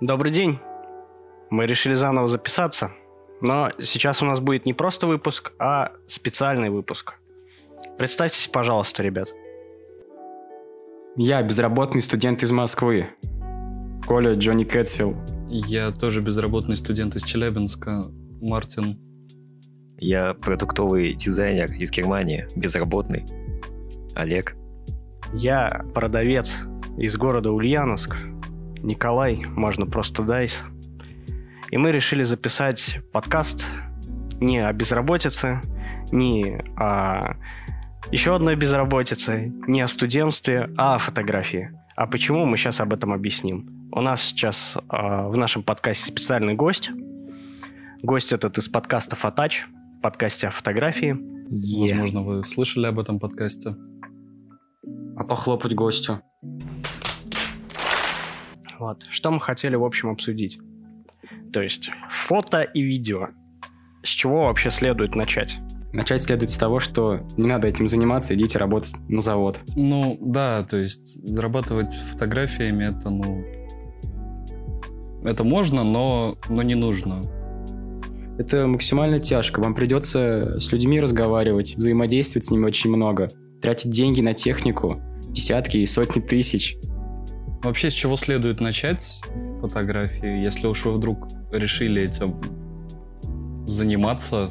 Добрый день. Мы решили заново записаться, но сейчас у нас будет не просто выпуск, а специальный выпуск. Представьтесь, пожалуйста, ребят. Я безработный студент из Москвы. Коля Джонни Кэтсвилл. Я тоже безработный студент из Челябинска, Мартин. Я продуктовый дизайнер из Германии, безработный. Олег. Я продавец из города Ульяновск, Николай, можно просто Дайс. И мы решили записать подкаст не о безработице, не о еще одной безработице, не о студентстве, а о фотографии. А почему, мы сейчас об этом объясним. У нас сейчас э, в нашем подкасте специальный гость. Гость этот из подкаста «Фотач», подкасте о фотографии. Yeah. Возможно, вы слышали об этом подкасте. А похлопать гостю. Вот. Что мы хотели, в общем, обсудить? То есть фото и видео. С чего вообще следует начать? Начать следует с того, что не надо этим заниматься, идите работать на завод. Ну, да, то есть зарабатывать фотографиями это, ну... Это можно, но, но не нужно. Это максимально тяжко. Вам придется с людьми разговаривать, взаимодействовать с ними очень много, тратить деньги на технику, десятки и сотни тысяч. Вообще, с чего следует начать фотографии, если уж вы вдруг решили этим заниматься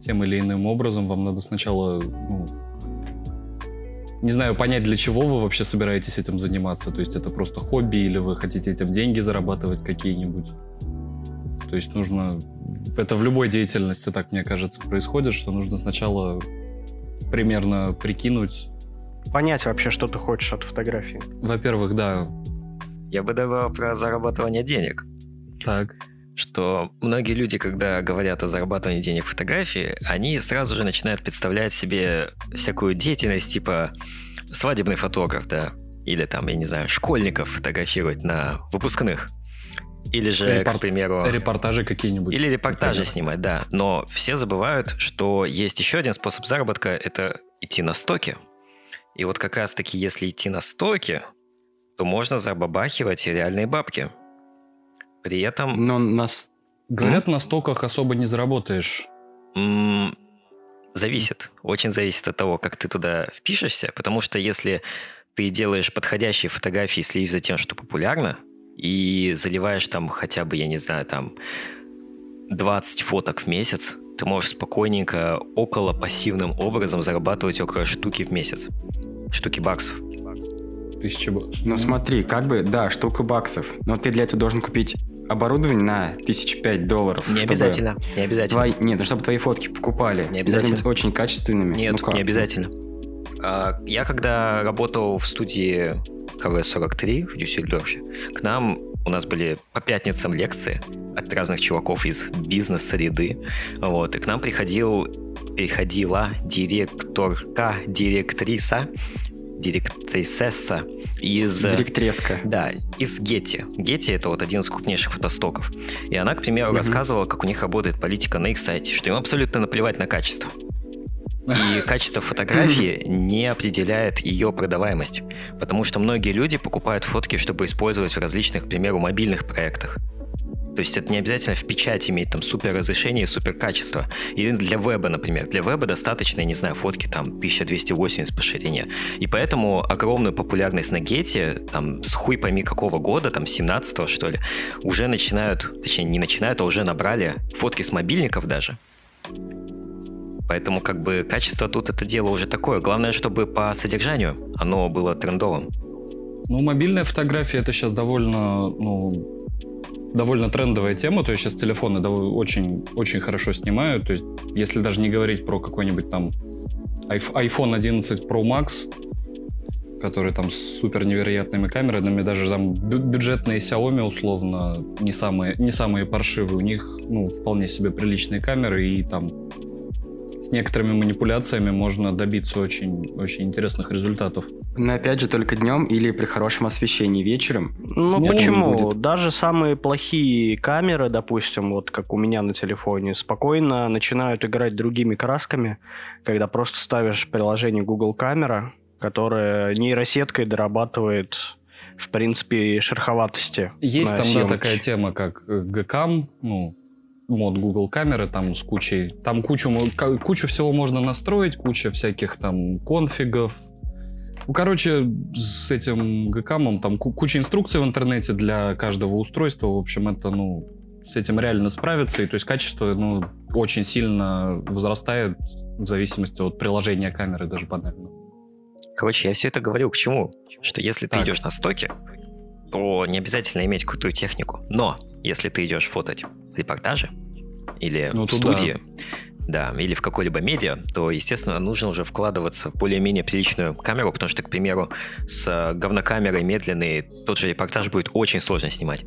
тем или иным образом, вам надо сначала, ну, не знаю, понять, для чего вы вообще собираетесь этим заниматься. То есть это просто хобби или вы хотите этим деньги зарабатывать какие-нибудь. То есть нужно... Это в любой деятельности, так мне кажется, происходит, что нужно сначала примерно прикинуть, понять вообще, что ты хочешь от фотографии? Во-первых, да. Я бы добавил про зарабатывание денег. Так. Что многие люди, когда говорят о зарабатывании денег в фотографии, они сразу же начинают представлять себе всякую деятельность, типа свадебный фотограф, да, или там, я не знаю, школьников фотографировать на выпускных. Или же, Репор... к примеру... Репортажи какие-нибудь. Или репортажи например. снимать, да. Но все забывают, что есть еще один способ заработка – это идти на стоки. И вот как раз-таки, если идти на стоки, то можно забабахивать реальные бабки. При этом... Но нас... Говорят, на стоках особо не заработаешь. М- зависит. Очень зависит от того, как ты туда впишешься. Потому что если ты делаешь подходящие фотографии, следишь за тем, что популярно, и заливаешь там хотя бы, я не знаю, там 20 фоток в месяц, ты можешь спокойненько около пассивным образом зарабатывать около штуки в месяц штуки баксов. Тысяча баксов. Ну смотри, как бы, да, штука баксов. Но ты для этого должен купить оборудование на тысяч пять долларов. Не обязательно, не обязательно. Твои, нет, ну чтобы твои фотки покупали. Не обязательно. Должны быть очень качественными. Нет, ну, не обязательно. А, я когда работал в студии КВ-43 в Дюссельдорфе, к нам у нас были по пятницам лекции от разных чуваков из бизнес-среды. Вот, и к нам приходил приходила директорка, директриса, директрисесса из... Директреска. Да, из Гетти. Гетти — это вот один из крупнейших фотостоков. И она, к примеру, угу. рассказывала, как у них работает политика на их сайте, что им абсолютно наплевать на качество. И качество фотографии не определяет ее продаваемость. Потому что многие люди покупают фотки, чтобы использовать в различных, к примеру, мобильных проектах. То есть это не обязательно в печать иметь там супер разрешение супер качество. Или для веба, например. Для веба достаточно, я не знаю, фотки там 1280 по ширине. И поэтому огромную популярность на гете, там с хуй пойми какого года, там 17 что ли, уже начинают, точнее не начинают, а уже набрали фотки с мобильников даже. Поэтому как бы качество тут это дело уже такое. Главное, чтобы по содержанию оно было трендовым. Ну, мобильная фотография это сейчас довольно, ну, довольно трендовая тема, то есть сейчас телефоны очень, очень хорошо снимают, то есть если даже не говорить про какой-нибудь там iPhone 11 Pro Max, который там с супер невероятными камерами, даже там бюджетные Xiaomi условно не самые, не самые паршивые, у них ну, вполне себе приличные камеры и там с некоторыми манипуляциями можно добиться очень, очень интересных результатов. Но опять же только днем или при хорошем освещении вечером. Ну, Ну, почему? будет. Даже самые плохие камеры, допустим, вот как у меня на телефоне, спокойно начинают играть другими красками, когда просто ставишь приложение Google Камера, которое нейросеткой дорабатывает, в принципе, шероховатости. Есть на там, да, съемке. такая тема, как э, Gcam, ну, мод Google камеры там с кучей, там кучу, кучу всего можно настроить, куча всяких там конфигов. Ну, короче, с этим Gcam там ку- куча инструкций в интернете для каждого устройства, в общем, это, ну, с этим реально справиться, и то есть качество, ну, очень сильно возрастает в зависимости от приложения камеры даже банально. Короче, я все это говорил к чему? Что если ты Так. идешь на стоке, то не обязательно иметь крутую технику. Но если ты идешь фотать репортажи или Ну, в студии, да, или в какой-либо медиа, то, естественно, нужно уже вкладываться в более-менее приличную камеру, потому что, к примеру, с э, говнокамерой медленный тот же репортаж будет очень сложно снимать.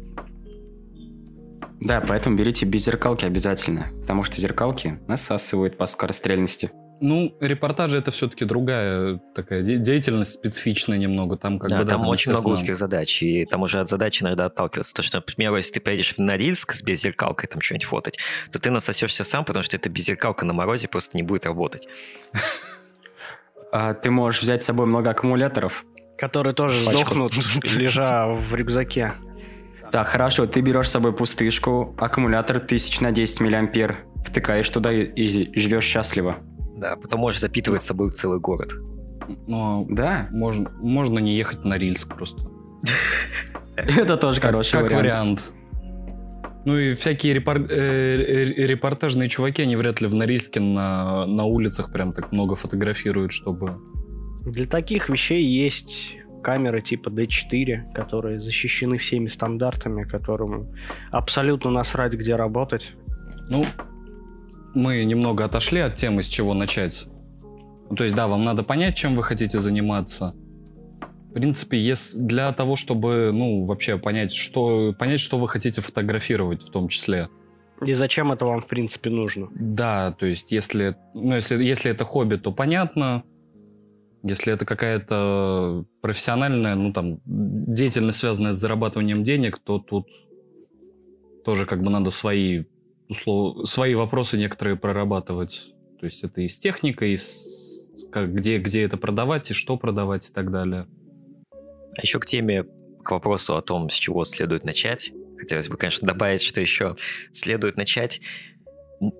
Да, поэтому берите без зеркалки обязательно, потому что зеркалки насасывают по скорострельности. Ну, репортажи это все-таки другая такая де- деятельность специфичная немного. Там как да, бы да, там очень много узких задач, и там уже от задачи иногда отталкиваться. То, что, например, если ты поедешь на Норильск с беззеркалкой там что-нибудь фотать, то ты насосешься сам, потому что эта беззеркалка на морозе просто не будет работать. А ты можешь взять с собой много аккумуляторов. Которые тоже сдохнут, лежа в рюкзаке. Так, хорошо, ты берешь с собой пустышку, аккумулятор 1000 на 10 миллиампер, втыкаешь туда и, и живешь счастливо. Да, потом можешь запитывать с собой целый город. Но Да, можно, можно не ехать на Рильск просто. это тоже хороший как вариант. вариант. Ну и всякие репор- э, репортажные чуваки, они вряд ли в Норильске на, на улицах прям так много фотографируют, чтобы... Для таких вещей есть камеры типа D4, которые защищены всеми стандартами, которым абсолютно насрать, где работать. Ну, мы немного отошли от темы, с чего начать. То есть, да, вам надо понять, чем вы хотите заниматься. В принципе, если для того, чтобы, ну, вообще понять, что, понять, что вы хотите фотографировать в том числе. И зачем это вам, в принципе, нужно? Да, то есть, если, ну, если, если это хобби, то понятно. Если это какая-то профессиональная, ну, там, деятельность, связанная с зарабатыванием денег, то тут тоже как бы надо свои, услов... свои вопросы некоторые прорабатывать. То есть это и с техникой, и с... как, где, где это продавать, и что продавать, и так далее. А еще к теме, к вопросу о том, с чего следует начать. Хотелось бы, конечно, добавить, что еще следует начать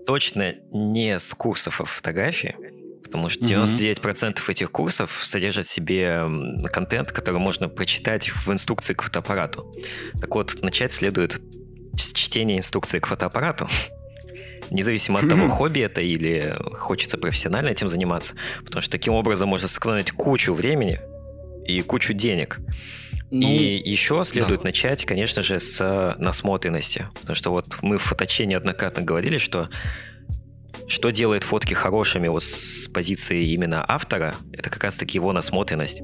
точно не с курсов о фотографии, потому что Мгм. 99% этих курсов содержат в себе контент, который можно прочитать в инструкции к фотоаппарату. Так вот, начать следует с чтения инструкции к фотоаппарату. Независимо от того, хобби это или хочется профессионально этим заниматься. Потому что таким образом можно сэкономить кучу времени и кучу денег. Ну, и еще следует начать, конечно же, с насмотренности. Потому что вот мы в фоточе неоднократно говорили, что что делает фотки хорошими вот с позиции именно автора, это как раз-таки его насмотренность.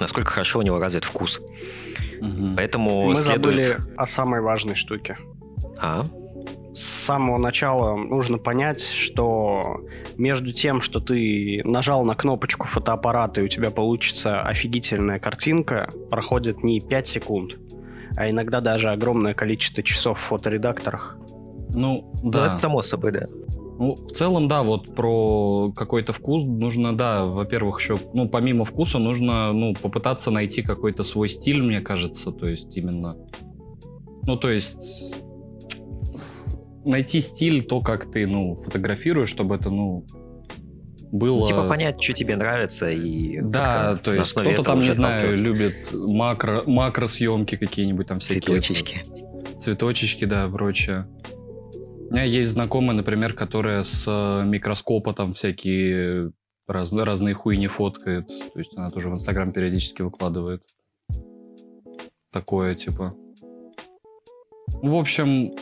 Насколько хорошо у него развит вкус. Мгм. Поэтому Мы следует... забыли о самой важной штуке. А? С самого начала нужно понять, что между тем, что ты нажал на кнопочку фотоаппарата и у тебя получится офигительная картинка, проходит не 5 секунд, а иногда даже огромное количество часов в фоторедакторах. Ну, Да. да. это само собой, да. Ну, в целом, да, вот про какой-то вкус нужно, да, во-первых, еще, ну, помимо вкуса нужно, ну, попытаться найти какой-то свой стиль, мне кажется, то есть именно, ну, то есть найти стиль, то, как ты, ну, фотографируешь, чтобы это, ну, было... Ну, типа понять, что тебе нравится и Да, то есть кто-то там, не знаю, любит макро, макросъемки какие-нибудь там всякие. цветочечки. цветочечки, да, прочее. У меня есть знакомая, например, которая с э, микроскопа там всякие раз- разные хуйни фоткает. То есть она тоже в Инстаграм периодически выкладывает. Такое, типа. В общем,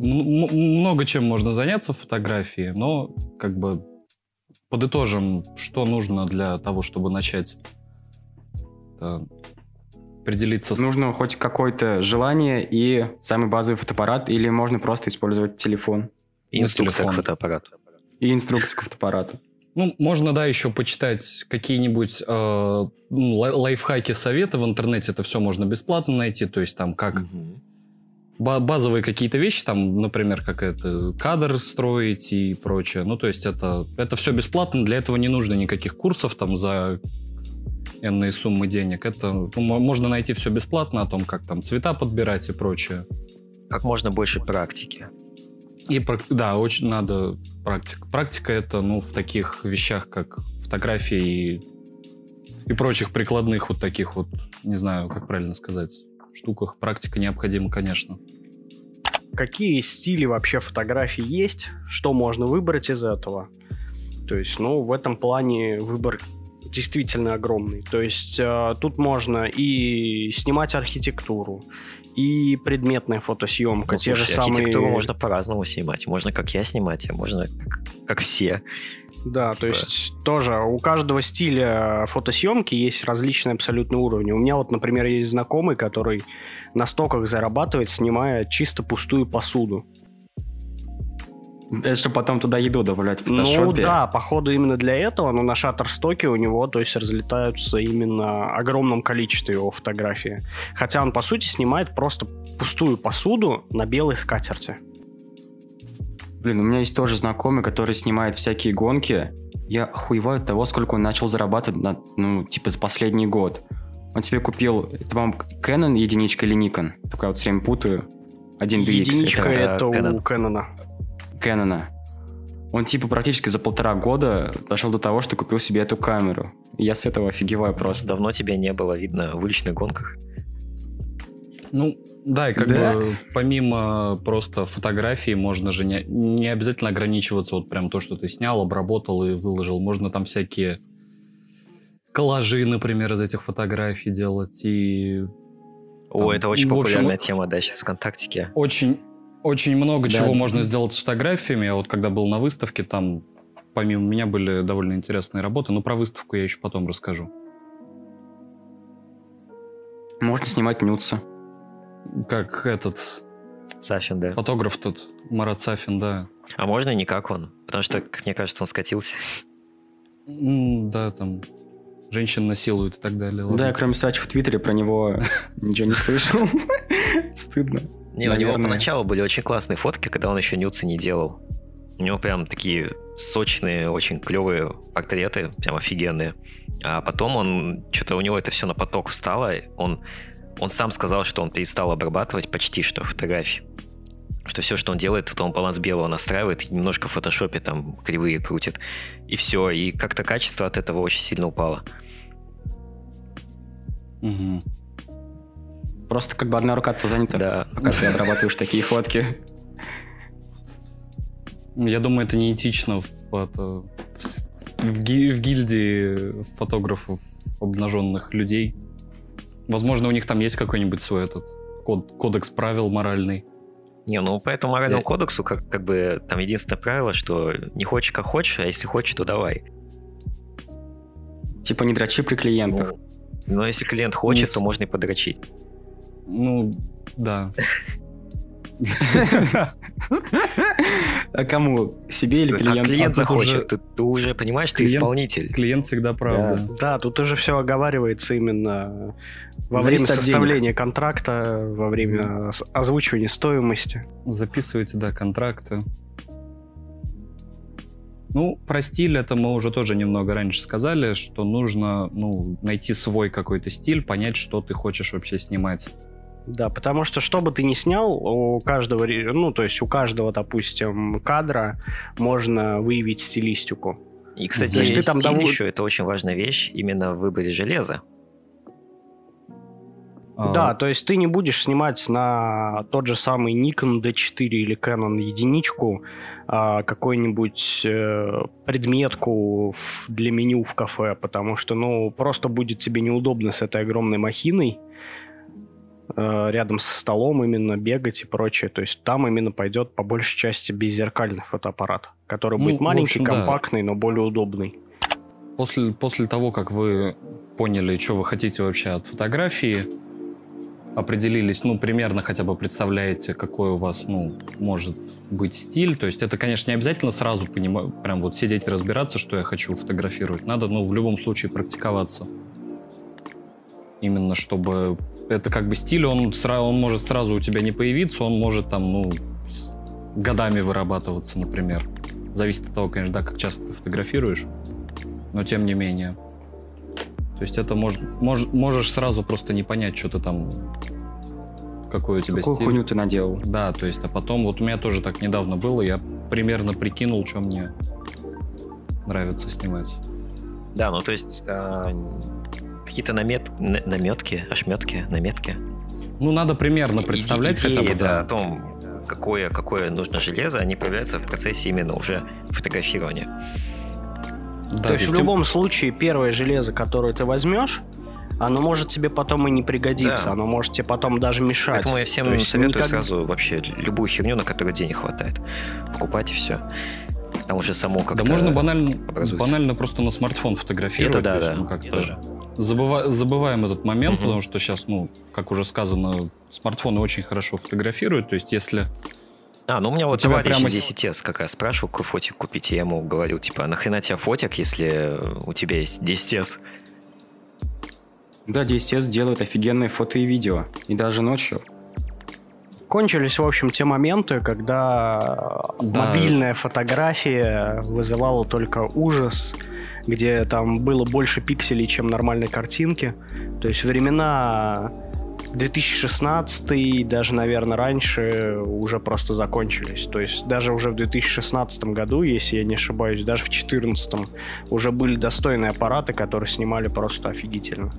много чем можно заняться в фотографии, но как бы подытожим, что нужно для того, чтобы начать определиться Нужно хоть какое-то желание и самый базовый фотоаппарат, или можно просто использовать телефон И инструкция телефон. к фотоаппарату. и инструкцию к фотоаппарату. Ну, можно, да, еще почитать какие-нибудь э, ну, лайфхаки, советы в интернете. Это все можно бесплатно найти. То есть там как угу. базовые какие-то вещи, там, например, как это кадр строить и прочее. Ну, то есть это, это все бесплатно. Для этого не нужно никаких курсов там за энные суммы денег. Это ну, можно найти все бесплатно о том, как там цвета подбирать и прочее. Как можно больше практики. И да, очень надо практика. Практика это, ну, в таких вещах, как фотографии и, и прочих прикладных вот таких вот, не знаю, как правильно сказать, штуках. Практика необходима, конечно. Какие стили вообще фотографий есть? Что можно выбрать из этого? То есть, ну, в этом плане выбор действительно огромный. То есть э, тут можно и снимать архитектуру, и предметная фотосъемка. Ну, те слушай, же самые... архитектуру можно по-разному снимать. Можно как я снимать, а можно как, как все. Да, типа... то есть тоже у каждого стиля фотосъемки есть различные абсолютно уровни. У меня вот, например, есть знакомый, который на стоках зарабатывает, снимая чисто пустую посуду. Это чтобы потом туда еду добавлять в фотошопе? Ну да, походу именно для этого, но на шаттерстоке у него, то есть, разлетаются именно огромном количестве его фотографии. Хотя он, по сути, снимает просто пустую посуду на белой скатерти. Блин, у меня есть тоже знакомый, который снимает всякие гонки. Я охуеваю от того, сколько он начал зарабатывать, на, ну, типа, за последний год. Он себе купил, это, по-моему, Canon единичка или Nikon? Только я вот все время путаю. 1 DX. Единичка это, это у Canon. Кэнона. Он типа практически за полтора года дошел до того, что купил себе эту камеру. И я с этого офигеваю просто. Давно тебя не было видно в уличных гонках. Ну, да, и как да? бы помимо просто фотографии можно же не, не обязательно ограничиваться вот прям то, что ты снял, обработал и выложил. Можно там всякие коллажи, например, из этих фотографий делать и... О, там, это очень популярная общем, тема, да, сейчас ВКонтактике. Очень, очень много да. чего можно сделать с фотографиями. Я вот когда был на выставке, там помимо меня были довольно интересные работы, но про выставку я еще потом расскажу. Можно снимать нюцы. Как этот... Сафин, да. Фотограф тут, Марат Сафин, да. А можно не как он? Потому что, как мне кажется, он скатился. да, там женщин насилуют и так далее. Да, я кроме срачей в Твиттере про него ничего не слышал. Стыдно. Не, Наверное. у него поначалу были очень классные фотки, когда он еще нюцы не делал. У него прям такие сочные, очень клевые портреты, прям офигенные. А потом он, что-то у него это все на поток встало, он, он сам сказал, что он перестал обрабатывать почти что фотографии. Что все, что он делает, это он баланс белого настраивает, немножко в фотошопе там кривые крутит, и все. И как-то качество от этого очень сильно упало. Угу. Просто как бы одна рука-то занята, да. пока ты обрабатываешь такие фотки. Я думаю, это неэтично в, это, в, ги, в гильдии фотографов обнаженных людей. Возможно, у них там есть какой-нибудь свой этот код, кодекс правил моральный. Не, ну по этому моральному Я... кодексу как, как бы там единственное правило, что не хочешь как хочешь, а если хочешь, то давай. Типа не дрочи при клиентах. Ну, но если клиент хочет, не... то можно и подрочить. Ну, да. А кому? Себе или клиенту? клиент захочет. Ты, уже понимаешь, ты исполнитель. Клиент всегда прав, да. Да, тут уже все оговаривается именно во время составления контракта, во время озвучивания стоимости. Записывайте, да, контракты. Ну, про стиль это мы уже тоже немного раньше сказали, что нужно ну, найти свой какой-то стиль, понять, что ты хочешь вообще снимать. Да, потому что что бы ты ни снял, у каждого, ну, то есть у каждого, допустим, кадра можно выявить стилистику. И, кстати, есть ты там стиль дов... еще это очень важная вещь именно в выборе железа. А. Да, то есть ты не будешь снимать на тот же самый Nikon D4 или Canon единичку а, какой-нибудь э, предметку для меню в кафе, потому что, ну, просто будет тебе неудобно с этой огромной махиной рядом со столом именно бегать и прочее. То есть там именно пойдет по большей части беззеркальный фотоаппарат, который ну, будет маленький, общем, компактный, да. но более удобный. После, после того, как вы поняли, что вы хотите вообще от фотографии, определились, ну, примерно хотя бы представляете, какой у вас, ну, может быть стиль. То есть это, конечно, не обязательно сразу понимать, прям вот сидеть и разбираться, что я хочу фотографировать. Надо, ну, в любом случае практиковаться. Именно чтобы... Это как бы стиль, он, сразу, он может сразу у тебя не появиться, он может там, ну, годами вырабатываться, например. Зависит от того, конечно, да, как часто ты фотографируешь, но тем не менее. То есть это мож, мож, можешь сразу просто не понять, что ты там, какой у тебя Какую стиль. хуйню ты наделал? Да, то есть, а потом, вот у меня тоже так недавно было, я примерно прикинул, что мне нравится снимать. Да, ну то есть э, какие-то намет, на- наметки, ошметки, наметки. Ну, надо примерно представлять идеи, хотя бы, да, да. о том, какое, какое нужно железо, они появляются в процессе именно уже фотографирования. Да, То есть в ты- любом случае первое железо, которое ты возьмешь, оно может тебе потом и не пригодиться, Да. оно может тебе потом даже мешать. Поэтому я всем То есть советую никак- сразу вообще любую херню, на которую денег хватает. Покупать и все. Там уже само как-то... Да можно банально, образуется. банально просто на смартфон фотографировать. Это да, да. ну, я как-то тоже. Забыва- забываем этот момент, Мгм. потому что сейчас, ну, как уже сказано, смартфоны очень хорошо фотографируют. То есть, если А, ну у меня вот тебя товарищ прямо из с- 10S как раз спрашивал, какой фотик купить, и я ему говорил, типа, «А нахрена тебе фотик, если у тебя есть 10S? Да, DSS делают офигенные фото и видео. И даже ночью. Кончились, в общем, те моменты, когда Да. мобильная фотография вызывала только ужас, где там было больше пикселей, чем нормальной картинки. То есть времена 2016, даже, наверное, раньше уже просто закончились. То есть даже уже в 2016 году, если я не ошибаюсь, даже в 2014 уже были достойные аппараты, которые снимали просто офигительно.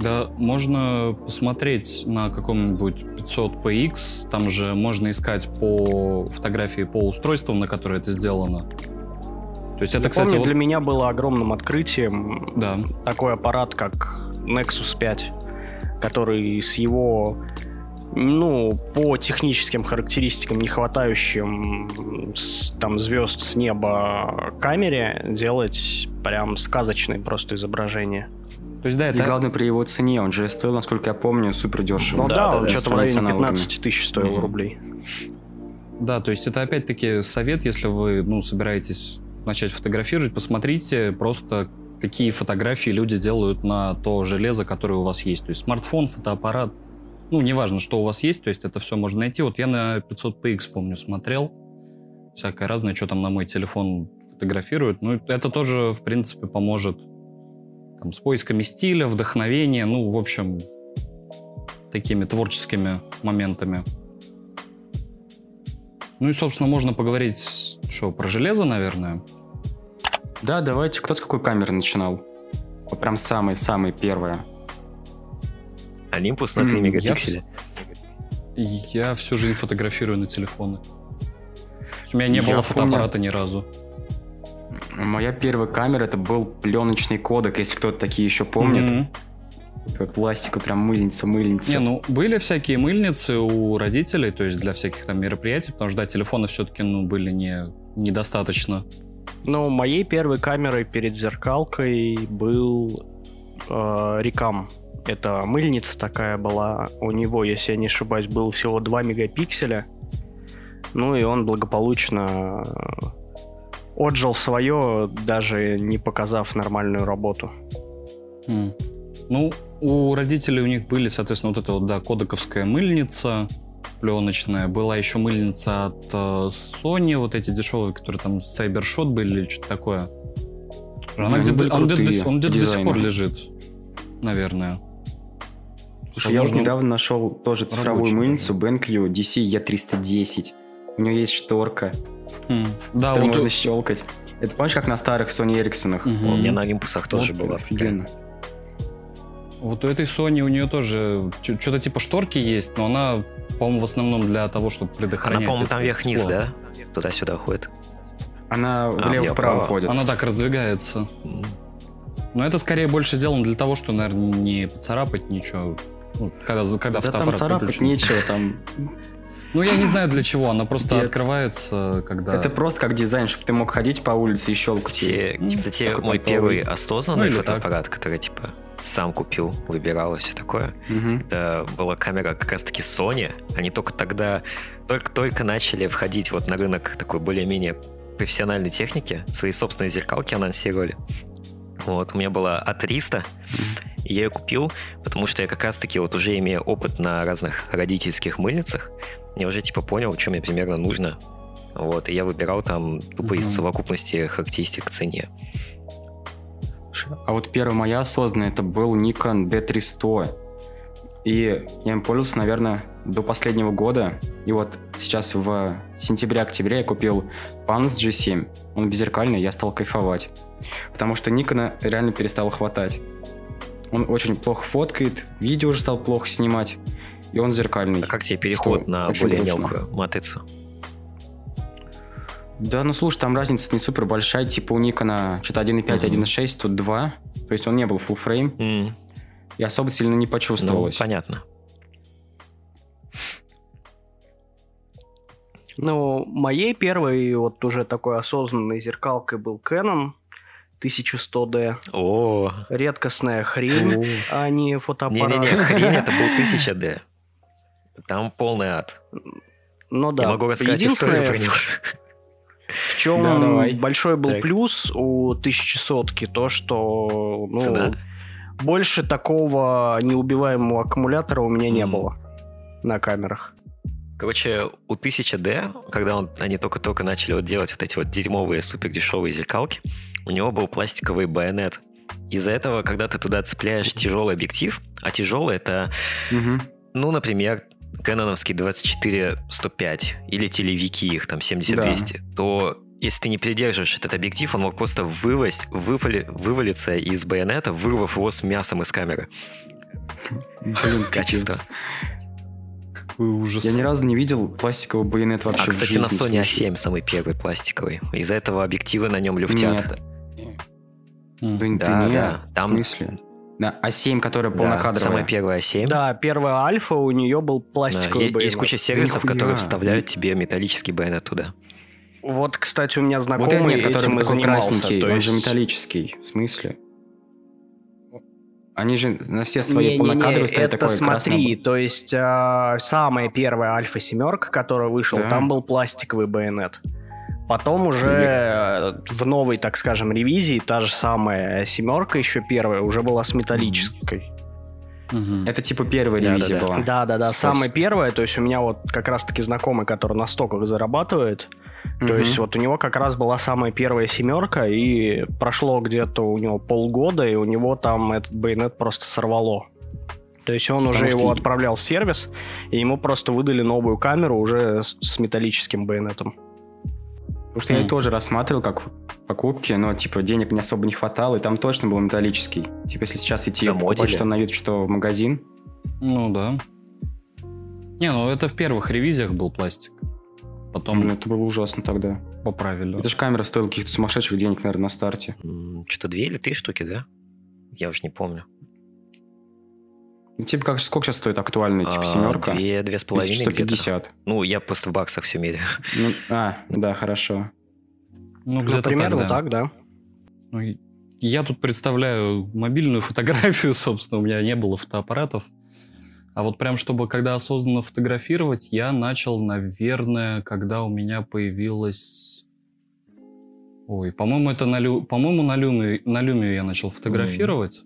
Да, можно посмотреть на каком-нибудь 500px, там же можно искать по фотографии по устройствам, на которые это сделано. То есть это, Я кстати, помню, вот- для меня было огромным открытием да. такой аппарат, как Nexus 5, который с его, ну, по техническим характеристикам, не хватающим с- там звезд с неба камере, делать прям сказочное просто изображение. То есть, да, И это... главное при его цене. Он же стоил, насколько я помню, супер дешево. Ну Да, да, да, он да, что-то в районе с аналогами. 15 тысяч стоил Мгм. рублей. Да, то есть это опять-таки совет, если вы ну, собираетесь начать фотографировать, посмотрите просто, какие фотографии люди делают на то железо, которое у вас есть. То есть смартфон, фотоаппарат, ну, неважно, что у вас есть, то есть это все можно найти. Вот я на 500px, помню, смотрел, всякое разное, что там на мой телефон фотографируют. Ну, это тоже, в принципе, поможет там, с поисками стиля, вдохновения, ну, в общем, такими творческими моментами. Ну и, собственно, можно поговорить, что, про железо, наверное. Да, давайте. Кто с какой камеры начинал? Прям самые-самые первые. Олимпус на 3 М, я мегапикселя. Я всю жизнь фотографирую на телефоны. У меня не Я было помню. фотоаппарата ни разу. Моя первая камера это был пленочный кодек, если кто-то такие еще помнит. Мгм. Пластику прям мыльница, мыльница. Не, ну, были всякие мыльницы у родителей, то есть для всяких там мероприятий, потому что, да, телефоны все-таки, ну, были не, недостаточно. Ну, моей первой камерой перед зеркалкой был э, Рикам. Это мыльница такая была. У него, если я не ошибаюсь, было всего 2 мегапикселя. Ну и он благополучно э, отжил свое, даже не показав нормальную работу. М. Ну, у родителей у них были, соответственно, вот эта вот, да, кодековская мыльница пленочная. Была еще мыльница от э, Sony, вот эти дешевые, которые там с Cybershot были или что-то такое. Она они где-то, были он где-то, до- он где-то до сих пор лежит, наверное. Слушай, я вот Возможно, недавно нашел тоже цифровую рабочий мыльницу BenQ DC E310. У нее есть шторка, М. Да, вот можно щелкать. Это помнишь, как на старых Sony Эриксонах? Мгм. У меня на Олимпусах тоже Вот было. Офигенно. Вот у этой Sony у нее тоже что-то типа шторки есть, но она, по-моему, в основном для того, чтобы Она, предохранять. по-моему, это там вверх-вниз, да? Туда-сюда ходит. Она А, влево-вправо влево-вправо. ходит. Она так раздвигается. Но это скорее больше сделано для того, что, наверное, не поцарапать ничего. Ну, когда, когда Да там фотоаппарат царапать выключен. нечего, там... Ну, я не знаю для чего, она просто Пипец. открывается, когда... Это просто как дизайн, чтобы ты мог ходить по улице и щелкать. Те, типа, те мой понтовый. первый осознанный Ну, или так. фотоаппарат, который, типа, сам купил, выбирал и все такое. Мгм. Это была камера как раз-таки Sony. Они только тогда, только-только начали входить вот на рынок такой более-менее профессиональной техники. Свои собственные зеркалки анонсировали. Вот, у меня была А300, и я ее купил, потому что я как раз-таки вот уже имея опыт на разных родительских мыльницах, я уже типа понял, что мне примерно нужно. Вот, и я выбирал там тупо из Мгм. совокупности характеристик к цене. А вот первая моя осознанная это был Nikon D300. И я им пользовался, наверное, до последнего года. И вот сейчас в сентябре-октябре я купил Pans G7. Он беззеркальный, я стал кайфовать. Потому что Никона реально перестало хватать. Он очень плохо фоткает, видео уже стал плохо снимать. И он зеркальный. А как тебе переход Что на более грустно. мелкую матрицу? Да, ну слушай, там разница не супер большая. Типа у Никона что-то 1.5, Мгм. 1.6, тут 2. То есть он не был full frame. М, И особо сильно не Ну, почувствовалось. понятно. Ну, моей первой вот уже такой осознанной зеркалкой был Canon 1100D. О, Редкостная хрень, а не фотоаппарат. не-не-не, хрень, это был 1000D. Там полный ад. Ну да. Я могу рассказать историю про него. В чем Да, давай. большой был Так. плюс у 1100 то, что ну, Цена. больше такого неубиваемого аккумулятора у меня не М. было на камерах. Короче, у 1000D, когда он, они только-только начали вот делать вот эти вот дерьмовые супер дешевые зеркалки, у него был пластиковый байонет. Из-за этого, когда ты туда цепляешь тяжелый объектив, а тяжелый это, Мгм. ну, например, Кэноновский 24-105 или телевики их там 70-200, то если ты не придерживаешь этот объектив, он мог просто вывасть, выпали, вывалиться из байонета, вырвав его с мясом из камеры. Блин, Качество. Какой ужас. Я ни разу не видел пластиковый байонет вообще А, в кстати, жизни, на Sony слушай. A7 самый первый пластиковый. Из-за этого объективы на нем люфтят. Нет. Да, Да, да, нет. Да, там- В смысле? На А7, которая Да, полнокадровая. самая первая А7. Да, первая альфа у нее был Да, пластиковый байонет. Есть куча сервисов, нихуя. которые вставляют тебе металлический байонет туда. Вот, кстати, у меня Вот знакомый этот нет, этим и занимался. То он есть... же металлический. В смысле? Они же на все свои Не-не-не, полнокадровые ставят это такое смотри, красное... то есть а, самая первая альфа семерка, которая вышла, Да. там был пластиковый байонет. Потом уже э, в новой, так скажем, ревизии та же самая семерка, еще первая, уже была с металлической. Это типа первая Да-да-да. ревизия была. Да, да, да. Самая первая, то есть у меня вот как раз-таки знакомый, который на стоках зарабатывает. То есть вот у него как раз была самая первая семерка, и прошло где-то у него полгода, и у него там этот байонет просто сорвало. То есть он уже Потому что его отправлял в сервис, и ему просто выдали новую камеру уже с, с металлическим байонетом. Потому что я М. тоже рассматривал как покупки, но типа денег не особо не хватало, и там точно был металлический. Типа если сейчас идти покупать что на вид, что в магазин, Ну да. Не, ну это в первых ревизиях был пластик. Потом ну, это было ужасно тогда. поправили. Это же камера стоила каких-то сумасшедших денег, наверное, на старте. Что-то две или три штуки, да? Я уже не помню. Типа, как, сколько сейчас стоит актуальная, типа, А, семерка? Две, две с половиной где-то. 1150. Ну, я просто в баксах все меряю. Ну, а, да, хорошо. Ну, Ну, где-то примерно так, да. так, да. Ну, я тут представляю мобильную фотографию, собственно, у меня не было фотоаппаратов. А вот прям, чтобы когда осознанно фотографировать, я начал, наверное, когда у меня появилась... Ой, по-моему, это на, лю... по-моему, на, люми... на люмию я начал фотографировать.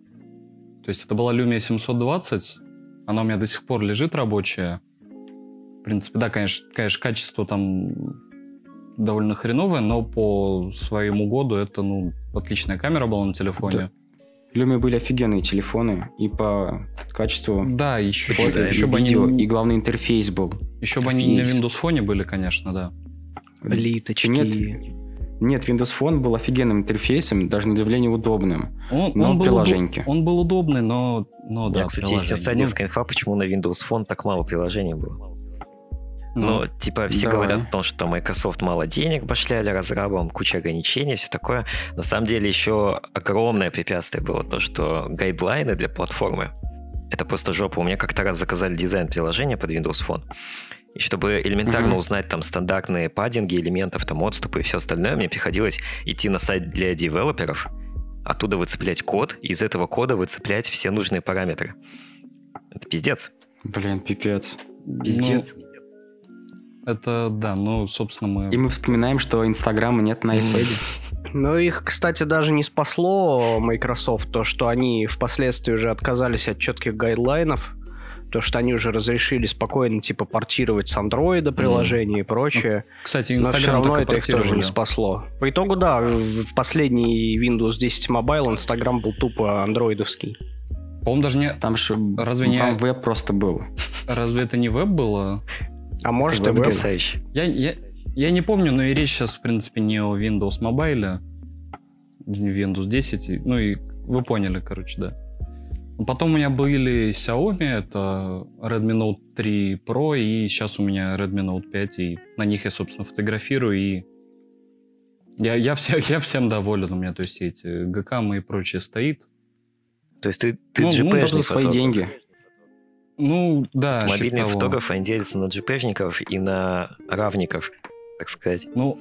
То есть это была Lumia 720. Она у меня до сих пор лежит рабочая. В принципе, да, конечно, конечно, качество там довольно хреновое, но по своему году это, ну, отличная камера была на телефоне. Люми были офигенные телефоны, и по качеству Да, еще, фото, бы- и еще бы они, и главный интерфейс был. еще бы они на интерфейс. Windows Phone были, конечно, да. Литочки. Нет, Нет, Windows Phone был офигенным интерфейсом, даже на удивление удобным. Он, Но он был, приложеньки. удоб- он был удобный, но, но да, меня, кстати, есть инсайдерская инфа, почему на Windows Phone так мало приложений было. Ну, Ну, типа, все давай. говорят о том, что Microsoft мало денег башляли разрабам, куча ограничений, все такое. На самом деле еще огромное препятствие было то, что гайдлайны для платформы это просто жопа. У меня как-то раз заказали дизайн приложения под Windows Phone. И чтобы элементарно Мгм. узнать там стандартные паддинги элементов, там отступы и все остальное, мне приходилось идти на сайт для девелоперов оттуда выцеплять код, и из этого кода выцеплять все нужные параметры. Это пиздец. Блин, пипец. Пиздец. Ну, это, да, ну, собственно, мы... И мы вспоминаем, что Инстаграма нет на iPad. Ну, их, кстати, даже не спасло Microsoft, то, что они впоследствии уже отказались от четких гайдлайнов, то, что они уже разрешили спокойно, типа, портировать с андроида приложения mm. и прочее. Ну, кстати, Instagram Но все равно это их тоже не спасло. По итогу, да, в последний Windows 10 Mobile Instagram был тупо андроидовский. По-моему, даже не... Там же разве не... Там веб просто был. Разве это не веб было? А может и веб. Я, я, я не помню, но и речь сейчас, в принципе, не о Windows Mobile, не Windows 10. Ну и вы поняли, короче, да. Потом у меня были Xiaomi, это Redmi Note 3 Pro, и сейчас у меня Redmi Note 5, и на них я, собственно, фотографирую, и я, я, все, я всем доволен, у меня, то есть эти ГКМ и прочее стоит. То есть ты, ты ну, ну, за свои деньги. Ну, да. Мобильные фотографы, они делятся на джипежников и на равников, так сказать. Ну,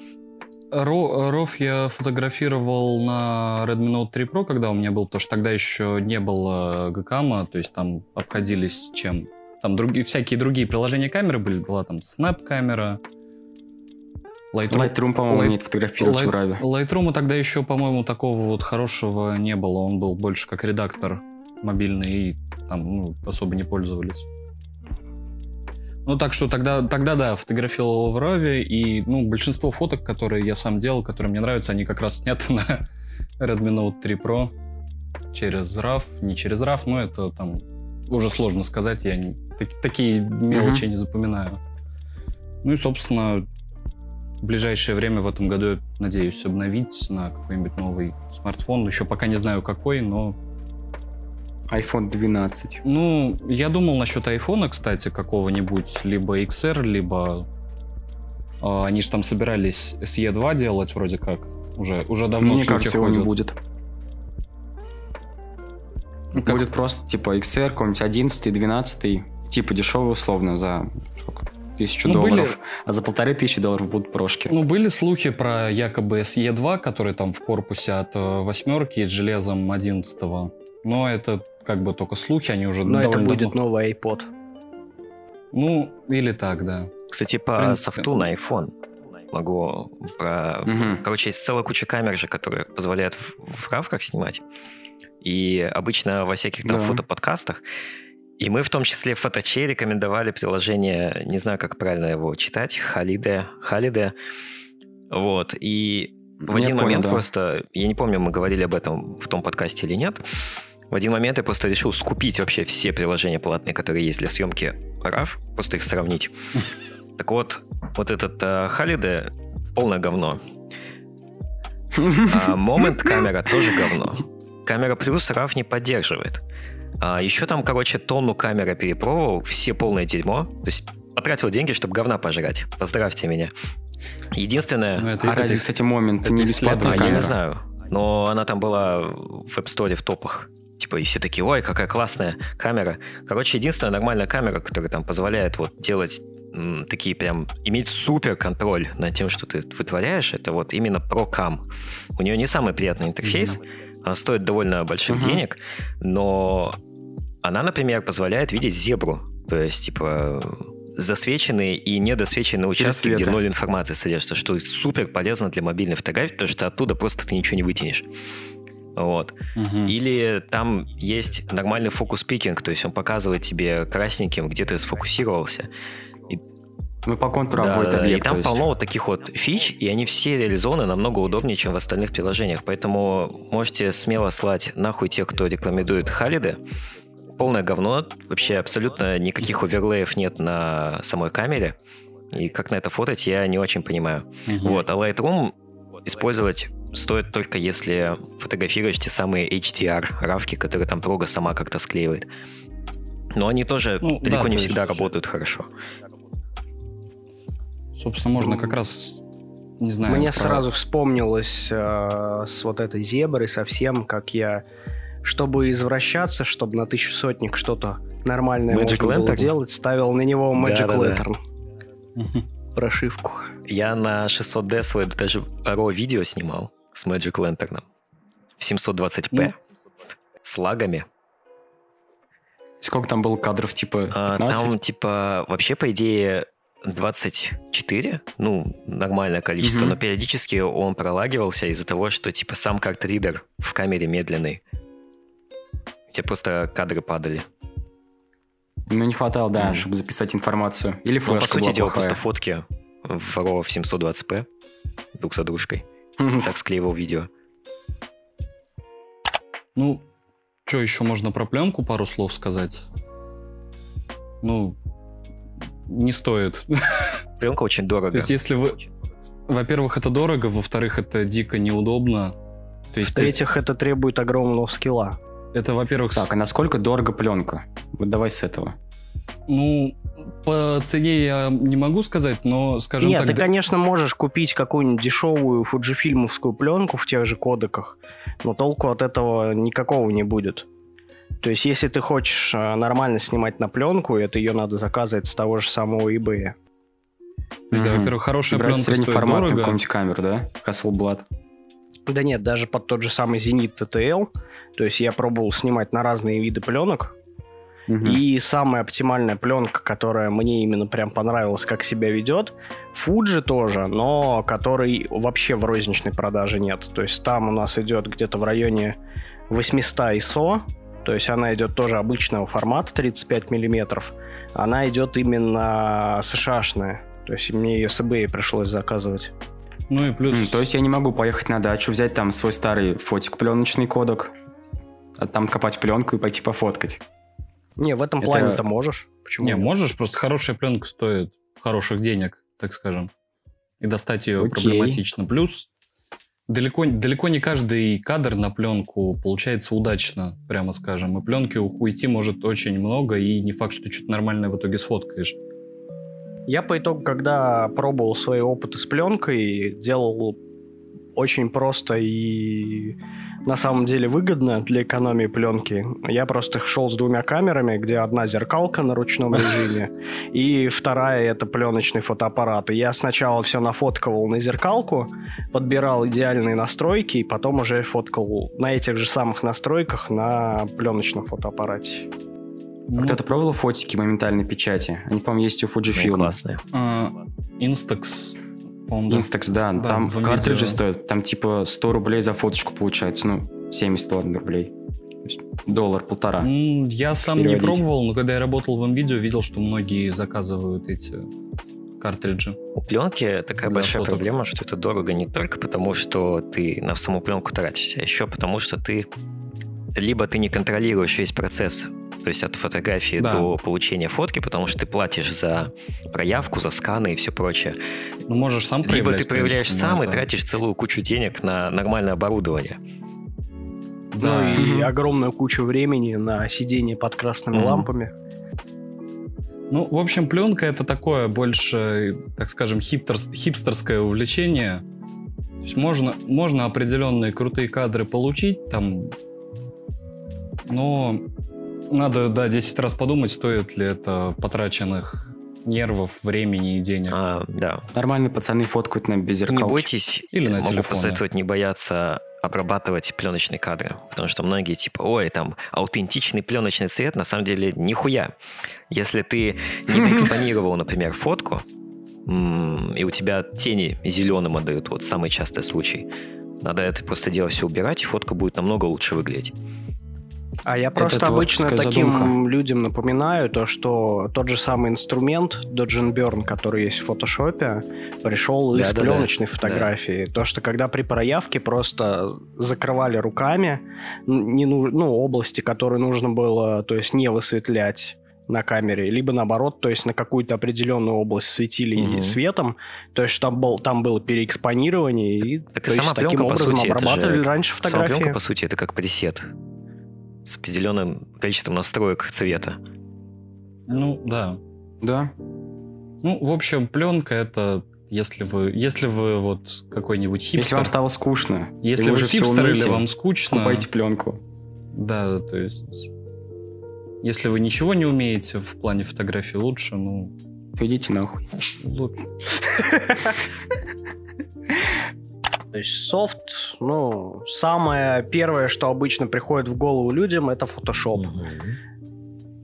Ров я фотографировал на Redmi Note 3 Pro, когда у меня был, потому что тогда еще не было GCAM, то есть там обходились чем? Там другие, всякие другие приложения камеры были, была там Snap камера, Lightroom, Lightroom по-моему, Light... не фотографировать Light... в Раве. Lightroom тогда еще, по-моему, такого вот хорошего не было. Он был больше как редактор мобильный, и там ну, особо не пользовались. Ну, так что тогда, тогда да, фотографировал в Раве, и ну, большинство фоток, которые я сам делал, которые мне нравятся, они как раз сняты на Redmi Note 3 Pro через RAW, не через RAW, но это там уже сложно сказать, я не, так, такие мелочи uh-huh. не запоминаю. Ну и, собственно, в ближайшее время в этом году, надеюсь, обновить на какой-нибудь новый смартфон. Еще пока не знаю какой, но... iPhone 12. Ну, я думал насчет iPhone, кстати, какого-нибудь, либо XR, либо... Э, они же там собирались SE2 делать вроде как. Уже, уже давно Мне кажется, ходят. не будет. Как? Будет просто типа XR, какой-нибудь 11, 12, типа дешевый условно за сколько? тысячу ну, долларов, были... а за полторы тысячи долларов будут прошки. Ну, были слухи про якобы SE2, который там в корпусе от э, восьмерки с железом одиннадцатого. Но это как бы только слухи, они уже Но это будет давно... новый iPod. Ну, или так, да. Кстати, по принципе... софту на iPhone могу про... Угу. Короче, есть целая куча камер же, которые позволяют в, в равках снимать. И обычно во всяких там да. фотоподкастах и мы в том числе в фоточе рекомендовали приложение, не знаю, как правильно его читать, Халиде, Халиде. Вот, и в один понял, момент да. просто, я не помню, мы говорили об этом в том подкасте или нет, в один момент я просто решил скупить вообще все приложения платные, которые есть для съемки RAW, просто их сравнить. Так вот, вот этот Халиде uh, полное говно. А Moment камера тоже говно. Камера плюс RAW не поддерживает. А еще там, короче, тонну камера перепробовал, все полное дерьмо. То есть потратил деньги, чтобы говна пожрать. Поздравьте меня. Единственное... Ну, это, а разве, кстати, момент не бесплатная камера? Я не знаю. Но она там была в App Store в топах. Типа, и все такие, ой, какая классная камера. Короче, единственная нормальная камера, которая там позволяет вот делать м, такие прям, иметь супер контроль над тем, что ты вытворяешь, это вот именно ProCam. У нее не самый приятный интерфейс, mm-hmm. она стоит довольно больших mm-hmm. денег, но она, например, позволяет видеть зебру. То есть, типа, засвеченные и недосвеченные участки, где ноль информации содержится, что супер полезно для мобильной фотографии, потому что оттуда просто ты ничего не вытянешь. Вот. Угу. Или там есть нормальный фокус-пикинг, то есть он показывает тебе красненьким, где ты сфокусировался. И... Ну, по контуру да, обводит объект. И там полно вот таких вот фич, и они все реализованы намного удобнее, чем в остальных приложениях. Поэтому можете смело слать нахуй тех, кто рекламирует Халиды полное говно. Вообще абсолютно никаких оверлеев нет на самой камере. И как на это фотать, я не очень понимаю. Угу. Вот, а Lightroom использовать стоит только если фотографируешь те самые HDR равки, которые там прога сама как-то склеивает. Но они тоже ну, далеко да, не всегда работают хорошо. Собственно, можно как раз не знаю. Мне про... сразу вспомнилось э, с вот этой зеброй совсем, как я чтобы извращаться, чтобы на тысячу сотник что-то нормальное Magic можно Lantern? было делать, ставил на него Magic да, Lantern. Да, да. Прошивку. Я на 600D свой даже RAW видео снимал с Magic Lantern. в 720p Ну. с лагами. Сколько там было кадров, типа А, 15? Там, типа, вообще, по идее, 24, ну, нормальное количество, Мгм. но периодически он пролагивался из-за того, что, типа, сам карт-ридер в камере медленный. Тебе просто кадры падали. Ну, не хватало, да, Мгм. чтобы записать информацию. Или Ну, флешка по сути дела, плохая. просто фотки в RAW в 720p друг за дружкой. Так склеивал видео. Ну, что еще можно про пленку пару слов сказать? Ну, не стоит. Пленка очень дорого. То есть, если вы... Во-первых, это дорого, во-вторых, это дико неудобно. То есть, В-третьих, это требует огромного скилла. это, во-первых, с- Так, а насколько дорого пленка? Вот давай с этого. Ну, по цене я не могу сказать, но, скажем Нет, так, ты, да- конечно, можешь купить какую-нибудь дешевую фуджифильмовскую пленку в тех же кодеках, но толку от этого никакого не будет. То есть, если ты хочешь э, нормально снимать на пленку, это ее надо заказывать с того же самого eBay. То есть, да, Мгм. во-первых, хорошая Брать пленка стоит среднеформатную дорого. какую-нибудь камеру, да? Hasselblad. Да нет, даже под тот же самый Зенит TTL. То есть я пробовал снимать на разные виды пленок. И самая оптимальная пленка, которая мне именно прям понравилась, как себя ведет, Fuji тоже, но который вообще в розничной продаже нет. То есть там у нас идет где-то в районе 800 ISO, то есть она идет тоже обычного формата 35 миллиметров. Она идет именно США-шная. То есть мне ее с eBay пришлось заказывать. Ну и плюс... М, То есть я не могу поехать на дачу, взять там свой старый фотик пленочный кодек, а там копать пленку и пойти пофоткать. Не, в этом Это- плане ты можешь. Почему? Не, нет? можешь, просто хорошая пленка стоит хороших денег, так скажем. И достать ее Окей. проблематично. Плюс далеко, далеко не каждый кадр на пленку получается удачно, прямо скажем. И пленки уйти может очень много, и не факт, что что-то нормальное в итоге сфоткаешь. Я по итогу, когда пробовал свои опыты с пленкой, делал очень просто и на самом деле выгодно для экономии пленки. Я просто шел с двумя камерами, где одна зеркалка на ручном режиме, и вторая это пленочный фотоаппарат. И я сначала все нафоткивал на зеркалку, подбирал идеальные настройки, и потом уже фоткал на этих же самых настройках на пленочном фотоаппарате. Ну, Кто-то пробовал фотики моментальной печати? Они, по-моему, есть у Fujifilm. классные. а, Instax, по-моему, да. Instax, да, Да, там картриджи видео. стоят, там типа 100 рублей за фоточку получается, ну, 70 ладно, рублей. Доллар, полтора. Я сам не пробовал, но когда я работал в видео, видел, что многие заказывают эти картриджи. У пленки такая большая фоток. проблема, что это дорого не только потому, что ты на саму пленку тратишься, а еще потому, что ты либо ты не контролируешь весь процесс, то есть от фотографии Да. до получения фотки, потому что ты платишь за проявку, за сканы и все прочее. Ну, можешь сам Либо ты проявляешь принципе, сам но и тратишь целую кучу денег на нормальное оборудование. Да. Ну и Мгм. огромную кучу времени на сидение под красными Мгм. лампами. Ну, в общем, пленка это такое больше, так скажем, хиптерс- хипстерское увлечение. То есть можно, можно определенные крутые кадры получить там, но надо, да, 10 раз подумать, стоит ли это потраченных нервов, времени и денег. А, да. Нормальные пацаны фоткают на без И не бойтесь, Или на могу телефоне. посоветовать не бояться обрабатывать пленочные кадры, потому что многие типа, ой, там аутентичный пленочный цвет, на самом деле нихуя. Если ты не доэкспонировал, например, фотку, и у тебя тени зеленым отдают, вот самый частый случай, надо это просто дело все убирать, и фотка будет намного лучше выглядеть. А я просто обычно таким задумка. людям напоминаю то, что тот же самый инструмент Dodge Burn, который есть в фотошопе, пришел из Да-да-да. пленочной фотографии. То, что когда при проявке просто закрывали руками не ну, области, которые нужно было, то есть не высветлять на камере, либо наоборот, то есть на какую-то определенную область светили Мгм. светом, то есть там, был, там было переэкспонирование, и, Так и то есть сама таким пленка, по образом сути, обрабатывали же- раньше Сама фотографии. пленка, по сути, это как пресет с определенным количеством настроек цвета. Ну, да. Да. Ну, в общем, пленка это если вы, если вы вот какой-нибудь хипстер, Если вам стало скучно, если вы хипстер или вам скучно, покупайте пленку. Да, то есть, если вы ничего не умеете в плане фотографии, лучше, ну, То идите нахуй. лу- То есть софт, ну, самое первое, что обычно приходит в голову людям, это Photoshop.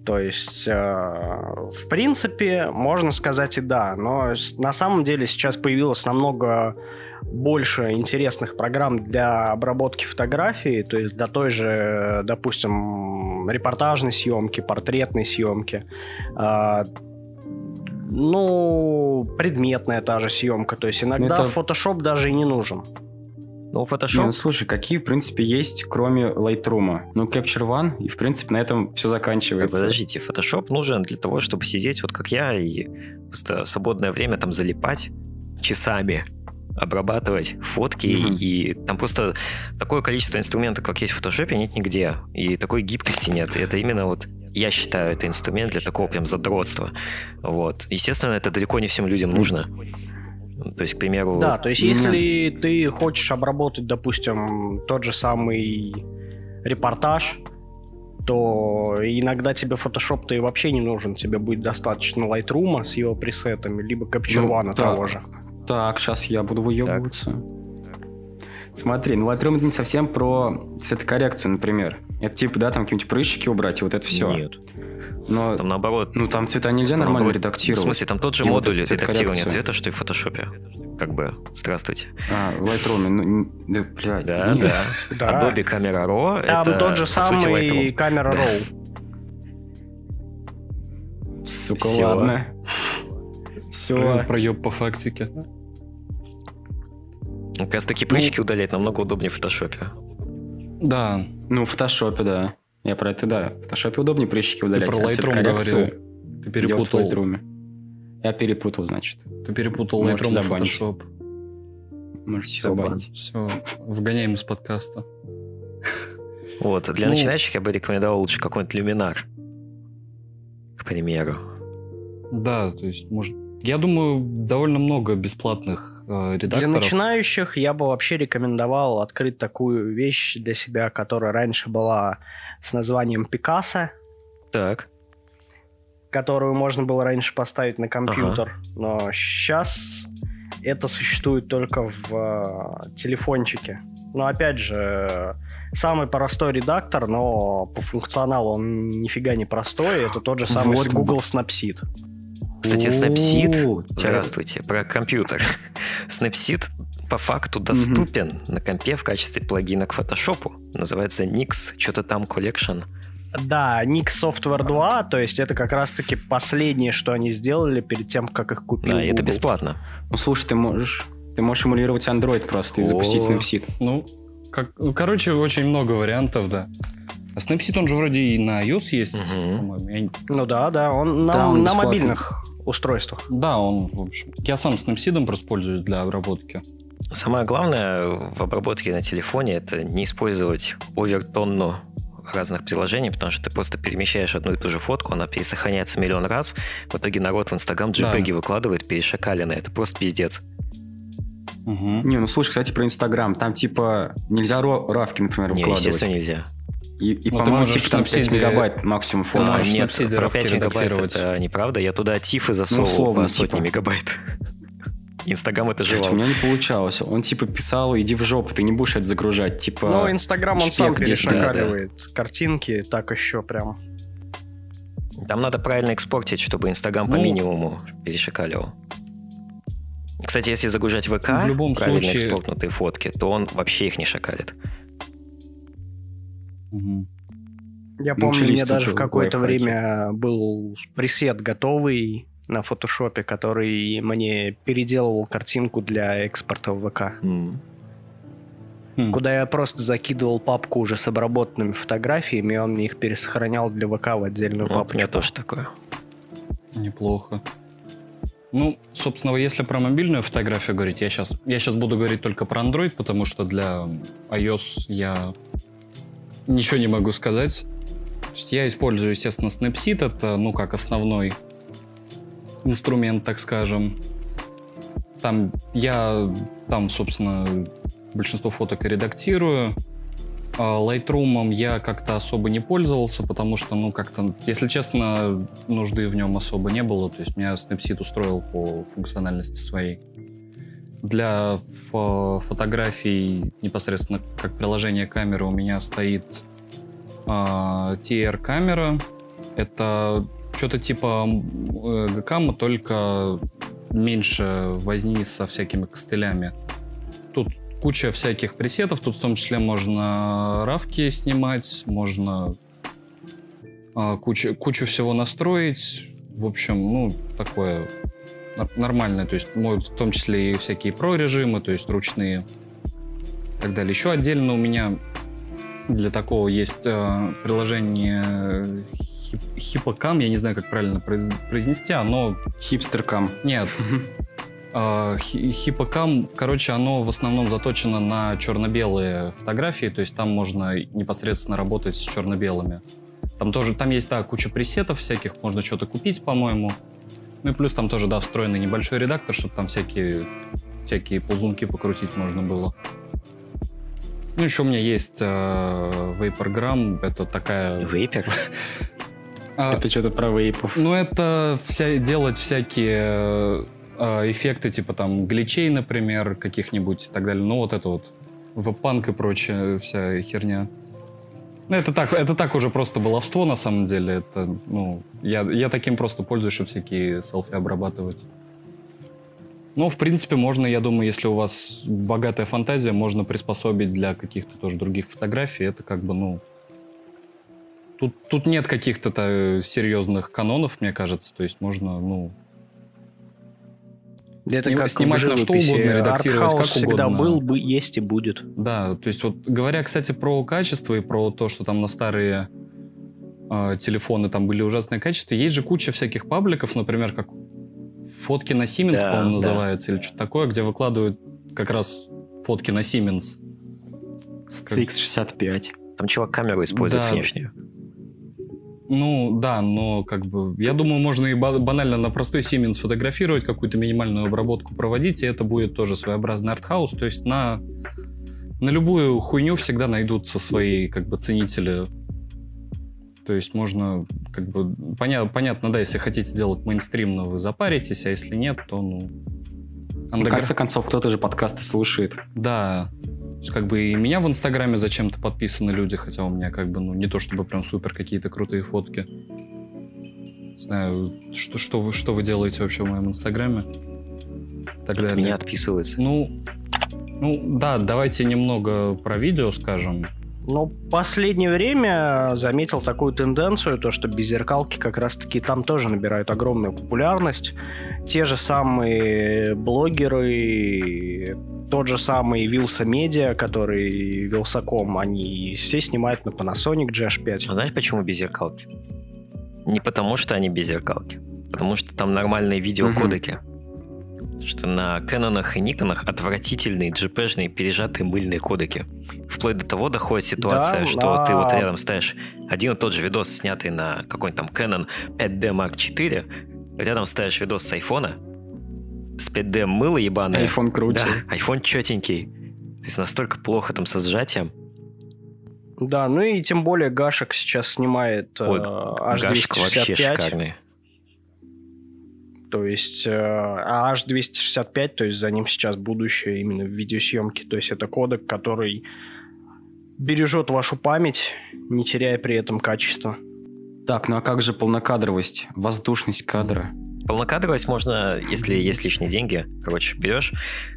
То есть, э, в принципе, можно сказать и да, но на самом деле сейчас появилось намного больше интересных программ для обработки фотографий, то есть для той же, допустим, репортажной съемки, портретной съемки. Ну, предметная та же съемка. То есть иногда Это... Photoshop даже и не нужен. Ну, Photoshop... Не, ну, слушай, какие, в принципе, есть, кроме Lightroom? Ну, Capture One, и, в принципе, на этом все заканчивается. Так, подождите, Photoshop нужен для того, чтобы сидеть вот как я и просто в свободное время там залипать часами обрабатывать фотки, mm-hmm. и там просто такое количество инструментов, как есть в Photoshop, нет нигде. И такой гибкости нет. И это именно вот я считаю, это инструмент для такого прям задротства. Вот. Естественно, это далеко не всем людям нужно. То есть, к примеру... Да, то есть, если ты хочешь обработать, допустим, тот же самый репортаж, то иногда тебе Photoshop-то и вообще не нужен. Тебе будет достаточно Lightroom с его пресетами, либо Capture One ну, того же. Так, сейчас я буду выебываться. Смотри, ну Lightroom это не совсем про цветокоррекцию, например. Это типа, да, там какие-нибудь прыщики убрать, и вот это все. Нет. Но, там наоборот. Ну, там цвета нельзя там нормально наоборот, редактировать. В смысле, там тот же и модуль вот редактирования цвета, что и в фотошопе. Как бы, здравствуйте. А, в Lightroom, ну, да, блядь. Да, нет. да. Adobe Camera Raw Там это, тот же самый Camera Raw. Сука, Все. ладно. Все. Проеб по фактике. Как раз таки прыщики ну, удалять намного удобнее в фотошопе. Да. Ну, в фотошопе, да. Я про это, да. В фотошопе удобнее прыщики удалять. Ты про Lightroom говорил. Ты перепутал. В Lightroom. Я перепутал, значит. Ты перепутал Lightroom и Photoshop. Можете забанить. Все, вгоняем из подкаста. Вот, для ну, начинающих я бы рекомендовал лучше какой-нибудь люминар. К примеру. Да, то есть, может... Я думаю, довольно много бесплатных редакторов. Для начинающих я бы вообще рекомендовал открыть такую вещь для себя, которая раньше была с названием Пикассо. Так. Которую можно было раньше поставить на компьютер. Ага. Но сейчас это существует только в э, телефончике. Но опять же, самый простой редактор, но по функционалу он нифига не простой. Это тот же самый вот. Google Snapseed. Кстати, Snapseed, здравствуйте, про компьютер. Snapseed по факту доступен на компе в качестве плагина к Photoshop. Называется Nix, что-то там Collection. Да, Nix Software 2, то есть это как раз-таки последнее, что они сделали перед тем, как их купили. Да, и это бесплатно. Ну, слушай, ты можешь, ты можешь эмулировать Android просто и запустить Snapseed. Ну, как, ну, короче, очень много вариантов, да. А Snapseed, он же вроде и на iOS есть, угу. по-моему. Я... Ну да, да, он на, да, он на мобильных устройствах. Да, он, в общем. Я сам Snapseed просто пользуюсь для обработки. Самое главное в обработке на телефоне это не использовать овертонну разных приложений, потому что ты просто перемещаешь одну и ту же фотку, она пересохраняется миллион раз, в итоге народ в Инстаграм JPEG да. выкладывает перешакаленные, это просто пиздец. Угу. Не, ну слушай, кстати, про Инстаграм, там типа нельзя равки, например, не, выкладывать. естественно, нельзя. И, и ну, по-моему, типа там 5 мегабайт максимум фото. А, нет, про 5 мегабайт это неправда. Я туда тифы засовывал ну, условно, сотни типа. мегабайт. Инстаграм это жевал. У меня не получалось. Он типа писал, иди в жопу, ты не будешь это загружать. Типа, ну, Инстаграм он сам перешакаливает да, да. картинки, так еще прям. Там надо правильно экспортить, чтобы Инстаграм ну, по минимуму перешакаливал. Кстати, если загружать ВК, в любом правильно случае... экспортнутые фотки, то он вообще их не шакалит. Угу. Я помню, мне даже в какое-то время был пресет готовый на фотошопе, который мне переделывал картинку для экспорта в ВК. Mm. Mm. Куда я просто закидывал папку уже с обработанными фотографиями, и он мне их пересохранял для ВК в отдельную ну, папку. У меня тоже такое. Неплохо. Ну, собственно, если про мобильную фотографию говорить, я сейчас, я сейчас буду говорить только про Android, потому что для iOS я ничего не могу сказать. я использую, естественно, Snapseed. Это, ну, как основной инструмент, так скажем. Там я, там, собственно, большинство фоток редактирую. А Lightroom я как-то особо не пользовался, потому что, ну, как-то, если честно, нужды в нем особо не было. То есть меня Snapseed устроил по функциональности своей. Для фо- фотографий непосредственно как приложение камеры у меня стоит а, TR-камера. Это что-то типа э, Гкама, только меньше возни со всякими костылями. Тут куча всяких пресетов, тут в том числе можно равки снимать, можно а, кучу, кучу всего настроить. В общем, ну, такое нормальное. То есть, могут в том числе и всякие про-режимы, то есть ручные и так далее. Еще отдельно у меня для такого есть э, приложение Хип- Хипокам, я не знаю, как правильно произ- произнести, оно... Хипстеркам. Нет, Хипокам, короче, оно в основном заточено на черно-белые фотографии, то есть там можно непосредственно работать с черно-белыми. Там тоже, там есть, да, куча пресетов всяких, можно что-то купить, по-моему. Ну и плюс там тоже, да, встроенный небольшой редактор, чтобы там всякие, всякие ползунки покрутить можно было. Ну, еще у меня есть э, Vaporgram, это такая... Вейпер? а, Это что-то про вейпов. ну, это вся, делать всякие э, эффекты, типа там гличей, например, каких-нибудь и так далее. Ну, вот это вот веб-панк и прочая вся херня. Ну, это так, это так уже просто баловство, на самом деле. Это, ну, я, я таким просто пользуюсь, чтобы всякие селфи обрабатывать. Ну, в принципе, можно, я думаю, если у вас богатая фантазия, можно приспособить для каких-то тоже других фотографий. Это как бы, ну... Тут, тут нет каких-то та- серьезных канонов, мне кажется. То есть можно, ну... Это Сним- как снимать на что угодно, редактировать как всегда угодно. был, бы, есть и будет. Да, то есть вот говоря, кстати, про качество и про то, что там на старые э, телефоны там были ужасные качества, есть же куча всяких пабликов, например, как фотки на Siemens, Да, по-моему, да. называется, или что-то такое, где выкладывают как раз фотки на Siemens. С CX65. Там чувак камеру использует Да. внешнюю. Ну, да, но как бы, я думаю, можно и ба- банально на простой Siemens фотографировать, какую-то минимальную обработку проводить, и это будет тоже своеобразный артхаус, то есть на, на любую хуйню всегда найдутся свои, как бы, ценители. То есть можно, как бы, поня- понятно, да, если хотите делать мейнстримно, вы запаритесь, а если нет, то, ну... В андегра- конце концов, кто-то же подкасты слушает. Да. Есть, как бы и меня в Инстаграме зачем-то подписаны люди, хотя у меня как бы, ну, не то чтобы прям супер какие-то крутые фотки. Не знаю, что, что, вы, что вы делаете вообще в моем Инстаграме? Так От далее. меня отписываются. Ну, ну, да, давайте немного про видео скажем. Но последнее время заметил такую тенденцию, то что беззеркалки как раз-таки там тоже набирают огромную популярность. Те же самые блогеры, тот же самый Вилса Медиа, который Вилсаком, они все снимают на Panasonic А GH5. знаешь, почему без зеркалки? Не потому, что они без зеркалки. Потому что там нормальные видеокодеки. Что на Кэнонах и Никонах отвратительные джипежные пережатые мыльные кодеки. Вплоть до того доходит ситуация, Да, что ты вот а- рядом ставишь один и тот же видос, снятый на какой-нибудь там Canon 5D Mark IV, рядом ставишь видос с айфона, с 5D мыло ебаное. iPhone круче. Да, iPhone четенький. То есть настолько плохо там со сжатием. Да, ну и тем более Гашек сейчас снимает э, Ой, Гашек вообще H265. шикарный. То есть, э, а H265, то есть за ним сейчас будущее именно в видеосъемке. То есть это кодек, который бережет вашу память, не теряя при этом качества. Так, ну а как же полнокадровость, воздушность кадра? Полнокадровость можно, если есть лишние деньги. Короче, берешь.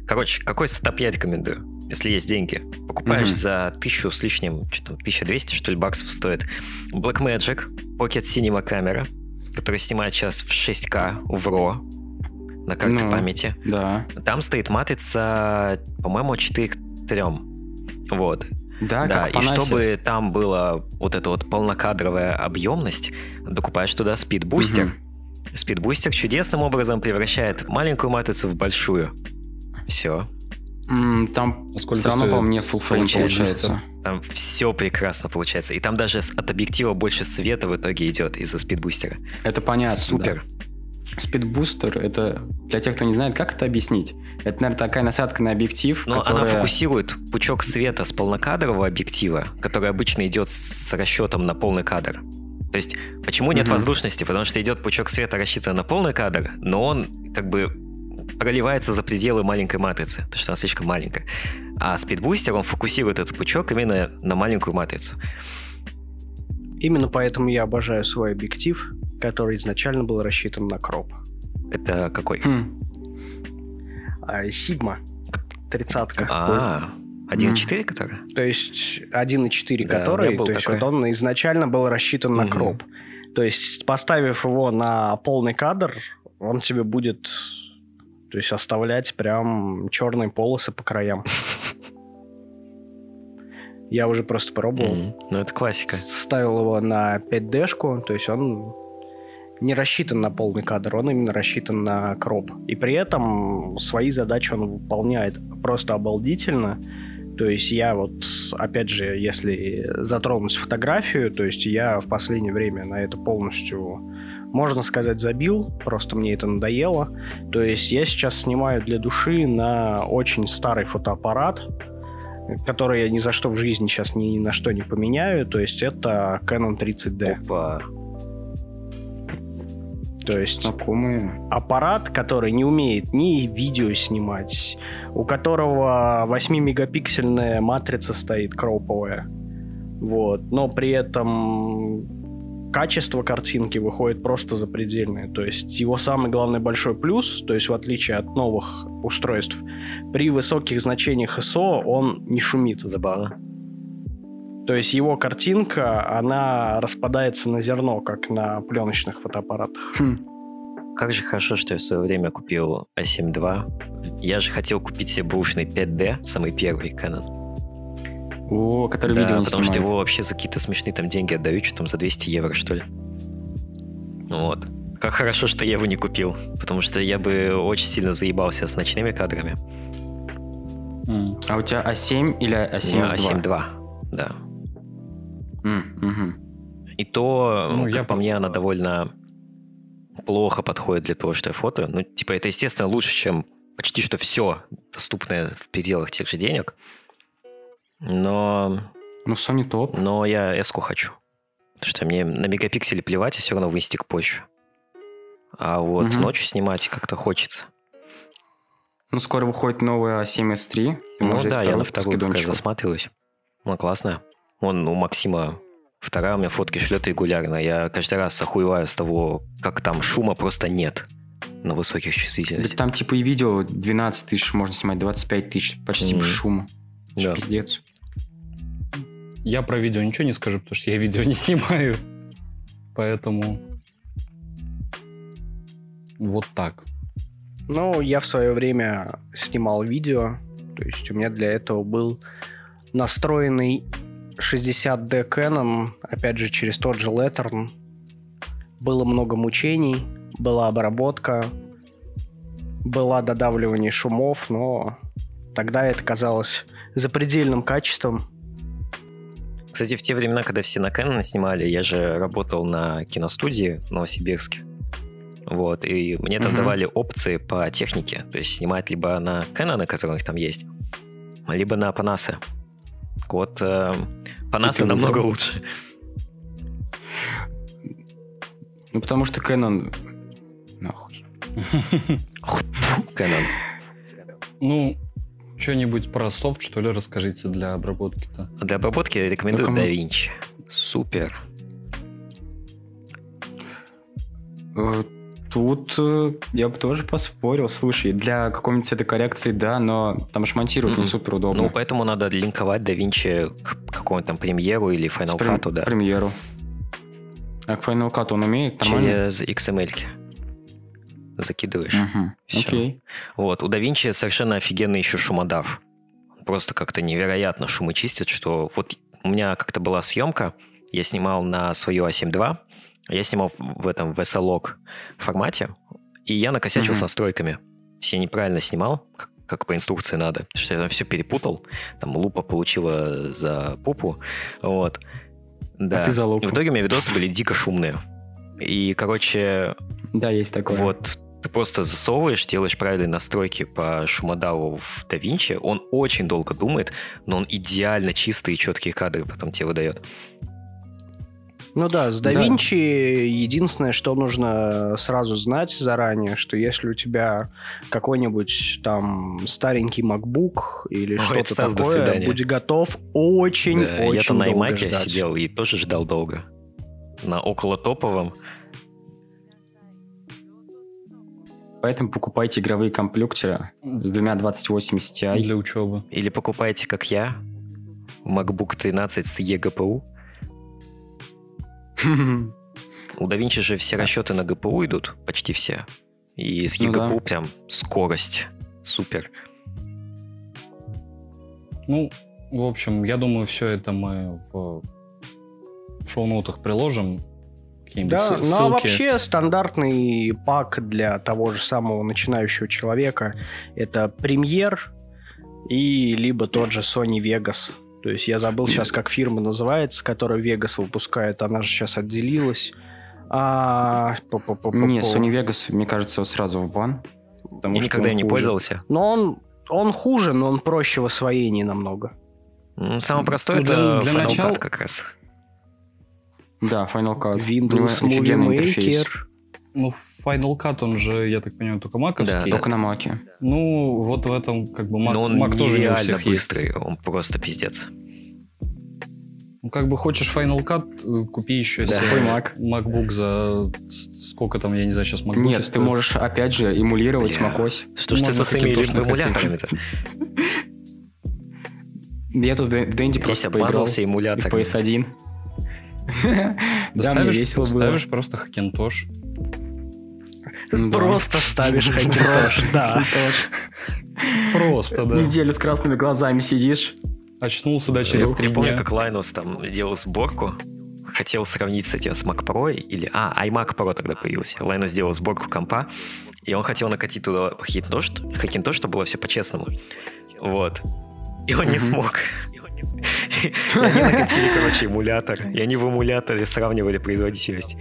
Короче, какой сетап я рекомендую? Если есть деньги. Покупаешь Мгм. за тысячу с лишним, что там, 1200, что ли, баксов стоит. Blackmagic, Pocket Cinema камера, которая снимает сейчас в 6К в RAW на карте Ну. памяти. Да. Там стоит матрица, по-моему, 4 к 3. Вот. Да, да, как и чтобы там была вот эта вот полнокадровая объемность, докупаешь туда спидбустер. Мгм. Спидбустер чудесным образом превращает маленькую матрицу в большую. Все. Там А сколько все равно, по мне, full frame получается? получается. Там все прекрасно получается. И там даже от объектива больше света в итоге идет из-за спидбустера. Это понятно. Супер. да. Спидбустер, это, для тех, кто не знает, как это объяснить? Это, наверное, такая насадка на объектив, Но которая... она фокусирует пучок света с полнокадрового объектива, который обычно идет с расчетом на полный кадр. То есть, почему нет Мгм. воздушности? Потому что идет пучок света, рассчитан на полный кадр, но он как бы проливается за пределы маленькой матрицы, потому что она слишком маленькая. А спидбустер, он фокусирует этот пучок именно на маленькую матрицу. Именно поэтому я обожаю свой объектив, который изначально был рассчитан на кроп. Это какой? Хм. А, Sigma 30 А, 1.4 который? То есть 1.4 Да, который, был то есть такой. вот он изначально был рассчитан на кроп. То есть поставив его на полный кадр, он тебе будет то есть оставлять прям черные полосы по краям. Я уже просто пробовал. Ну, это классика. Ставил его на 5D-шку, то есть он не рассчитан на полный кадр, он именно рассчитан на кроп. И при этом свои задачи он выполняет просто обалдительно. То есть я вот, опять же, если затронуть фотографию, то есть я в последнее время на это полностью, можно сказать, забил, просто мне это надоело. То есть я сейчас снимаю для души на очень старый фотоаппарат, который я ни за что в жизни сейчас ни на что не поменяю. То есть это Canon 30D. Опа. То есть Знакомые. аппарат, который не умеет ни видео снимать, у которого 8-мегапиксельная матрица стоит кроповая. Вот. Но при этом качество картинки выходит просто запредельное. То есть его самый главный большой плюс, то есть в отличие от новых устройств, при высоких значениях ISO он не шумит. Забавно. То есть его картинка, она распадается на зерно, как на пленочных фотоаппаратах. Хм. Как же хорошо, что я в свое время купил A7 II. Я же хотел купить себе бэушный 5D, самый первый Canon. О, который Да, видео не потому что снимает. его вообще за какие-то смешные там деньги отдают, что там за 200 евро, что ли. Вот. Как хорошо, что я его не купил, потому что я бы очень сильно заебался с ночными кадрами. А у тебя А7 или У меня А72? A7 II, да. М, мгм. И то, Ну, как я по мне, она довольно плохо подходит для того, что я фото. Ну, типа, это, естественно, лучше, чем почти что все доступное в пределах тех же денег. Но, Ну, Sony топ. но я эску хочу. Потому что мне на мегапикселе плевать, я все равно в инстик позже. А вот Мгм. ночью снимать как-то хочется. Ну, скоро выходит новая А7S3. Ты ну да, я на вторую как засматриваюсь. Ну, классная. Он у Максима вторая у меня фотки шлет регулярно. Я каждый раз охуеваю с того, как там шума просто нет на высоких Да чувствительностях. там типа и видео 12 тысяч можно снимать, 25 тысяч, почти без Мгм. шума. Это Да. Пиздец. Я про видео ничего не скажу, потому что я видео не снимаю. Поэтому вот так. Ну, я в свое время снимал видео, то есть у меня для этого был настроенный 60D Canon, опять же, через тот же Lettern. Было много мучений, была обработка, была додавливание шумов, но тогда это казалось запредельным качеством. Кстати, в те времена, когда все на Canon снимали, я же работал на киностудии в Новосибирске. Вот, и мне там Мгм. давали опции по технике. То есть снимать либо на Canon, которые у них там есть, либо на Panasonic. Вот э, ты намного выбрал? лучше. Ну, потому что Canon... Нахуй. Canon. Ну, что-нибудь про софт, что ли, расскажите для обработки-то. Для обработки я рекомендую Ну, кому- DaVinci. Супер. Тут э, я бы тоже поспорил. Слушай, для какой-нибудь цветокоррекции, да, но там же монтировать не Мгм. супер удобно. Ну, поэтому надо линковать DaVinci к какому-нибудь там премьеру или Final Cut, да. Премьеру. А к Final Cut он умеет? Нормально? Через XML. -ки. Закидываешь. Всё. Окей. Вот, у DaVinci совершенно офигенный еще шумодав. Просто как-то невероятно шумы чистит, что вот у меня как-то была съемка, я снимал на свою A7 II, я снимал в этом VSLog формате, и я накосячил с Мгм. настройками. То есть Я неправильно снимал, как, как по инструкции надо, потому что я там все перепутал, там лупа получила за попу, вот. Да. А ты за И лупу. в итоге у меня видосы были дико шумные. И, короче, Да, есть такое. вот ты просто засовываешь, делаешь правильные настройки по шумодаву в DaVinci, он очень долго думает, но он идеально чистые и четкие кадры потом тебе выдает. Ну да, с Да. DaVinci единственное, что нужно сразу знать заранее, что если у тебя какой-нибудь там старенький MacBook или Ой, что-то такое, свидания. будь готов очень-очень Да, Я-то на iMac ждать. сидел и тоже ждал долго. На около топовом. Поэтому покупайте игровые комплюктеры с двумя 2080 Ti. Для учебы. Или покупайте, как я, MacBook 13 с eGPU. У DaVinci же все расчеты на GPU идут, почти все. И с Ну eGPU да. прям скорость. Супер. Ну, в общем, я думаю, все это мы в шоу-ноутах приложим. Да, ссыл- ну а ссылки. вообще стандартный пак для того же самого начинающего человека это премьер и либо тот же Sony Vegas. То есть я забыл сейчас, как фирма называется, которая Vegas выпускает. Она же сейчас отделилась. А. Не, Sony Vegas, мне кажется, сразу в бан. Потому Я что никогда не хуже. пользовался. Но он, он хуже, но он проще в освоении намного. М, Самое простое Ну, для- это для Final Cut начала- как раз. Да, Final Cut. Windows Movie офигенный интерфейс. Ну, Final Cut, он же, я так понимаю, только маковский. Да, Только на маке. Ну, вот в этом, как бы, Mac, Но он Mac тоже не у всех есть. быстрый, он просто пиздец. Ну, как бы хочешь Final Cut, купи еще Да. себе Какой Mac? MacBook за сколько там, я не знаю, сейчас MacBook Нет, ты можешь, опять же, эмулировать Бля. macOS. Что ж ты со своими эмуляторами-то? Я тут в Дэнди просто поиграл. эмуляторами. PS1. Да, Да, мне ставишь, весело было. ставишь просто Hackintosh. Просто ставишь Hackintosh, да. Просто, да. Неделю с красными глазами сидишь. Очнулся, да, через три помню, дня. как Linus там делал сборку. Хотел сравнить с этим, с Mac Pro или... А, iMac Pro тогда появился. Linus сделал сборку компа, и он хотел накатить туда Hackintosh, Hackintosh, чтобы было все по-честному. Вот. И он не смог. Они накатили, короче, эмулятор. И они в эмуляторе сравнивали производительность.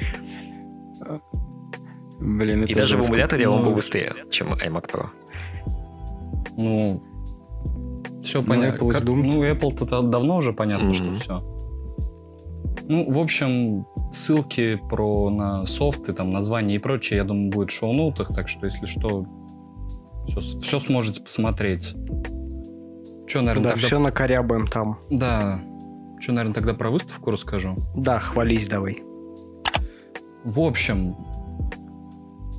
Блин, это И даже в эмуляторе он был Ну. быстрее, чем iMac Pro. Ну, все Ну, понятно. Apple Как- ну, Apple-то давно уже понятно, что Мгм. все. Ну, в общем, ссылки про на софты, там, названия и прочее, я думаю, будет в шоу-ноутах, так что, если что, все, сможете посмотреть. Че, наверное, Да, тогда... все накорябаем там. Да. Что, наверное, тогда про выставку расскажу. Да, хвались давай. В общем,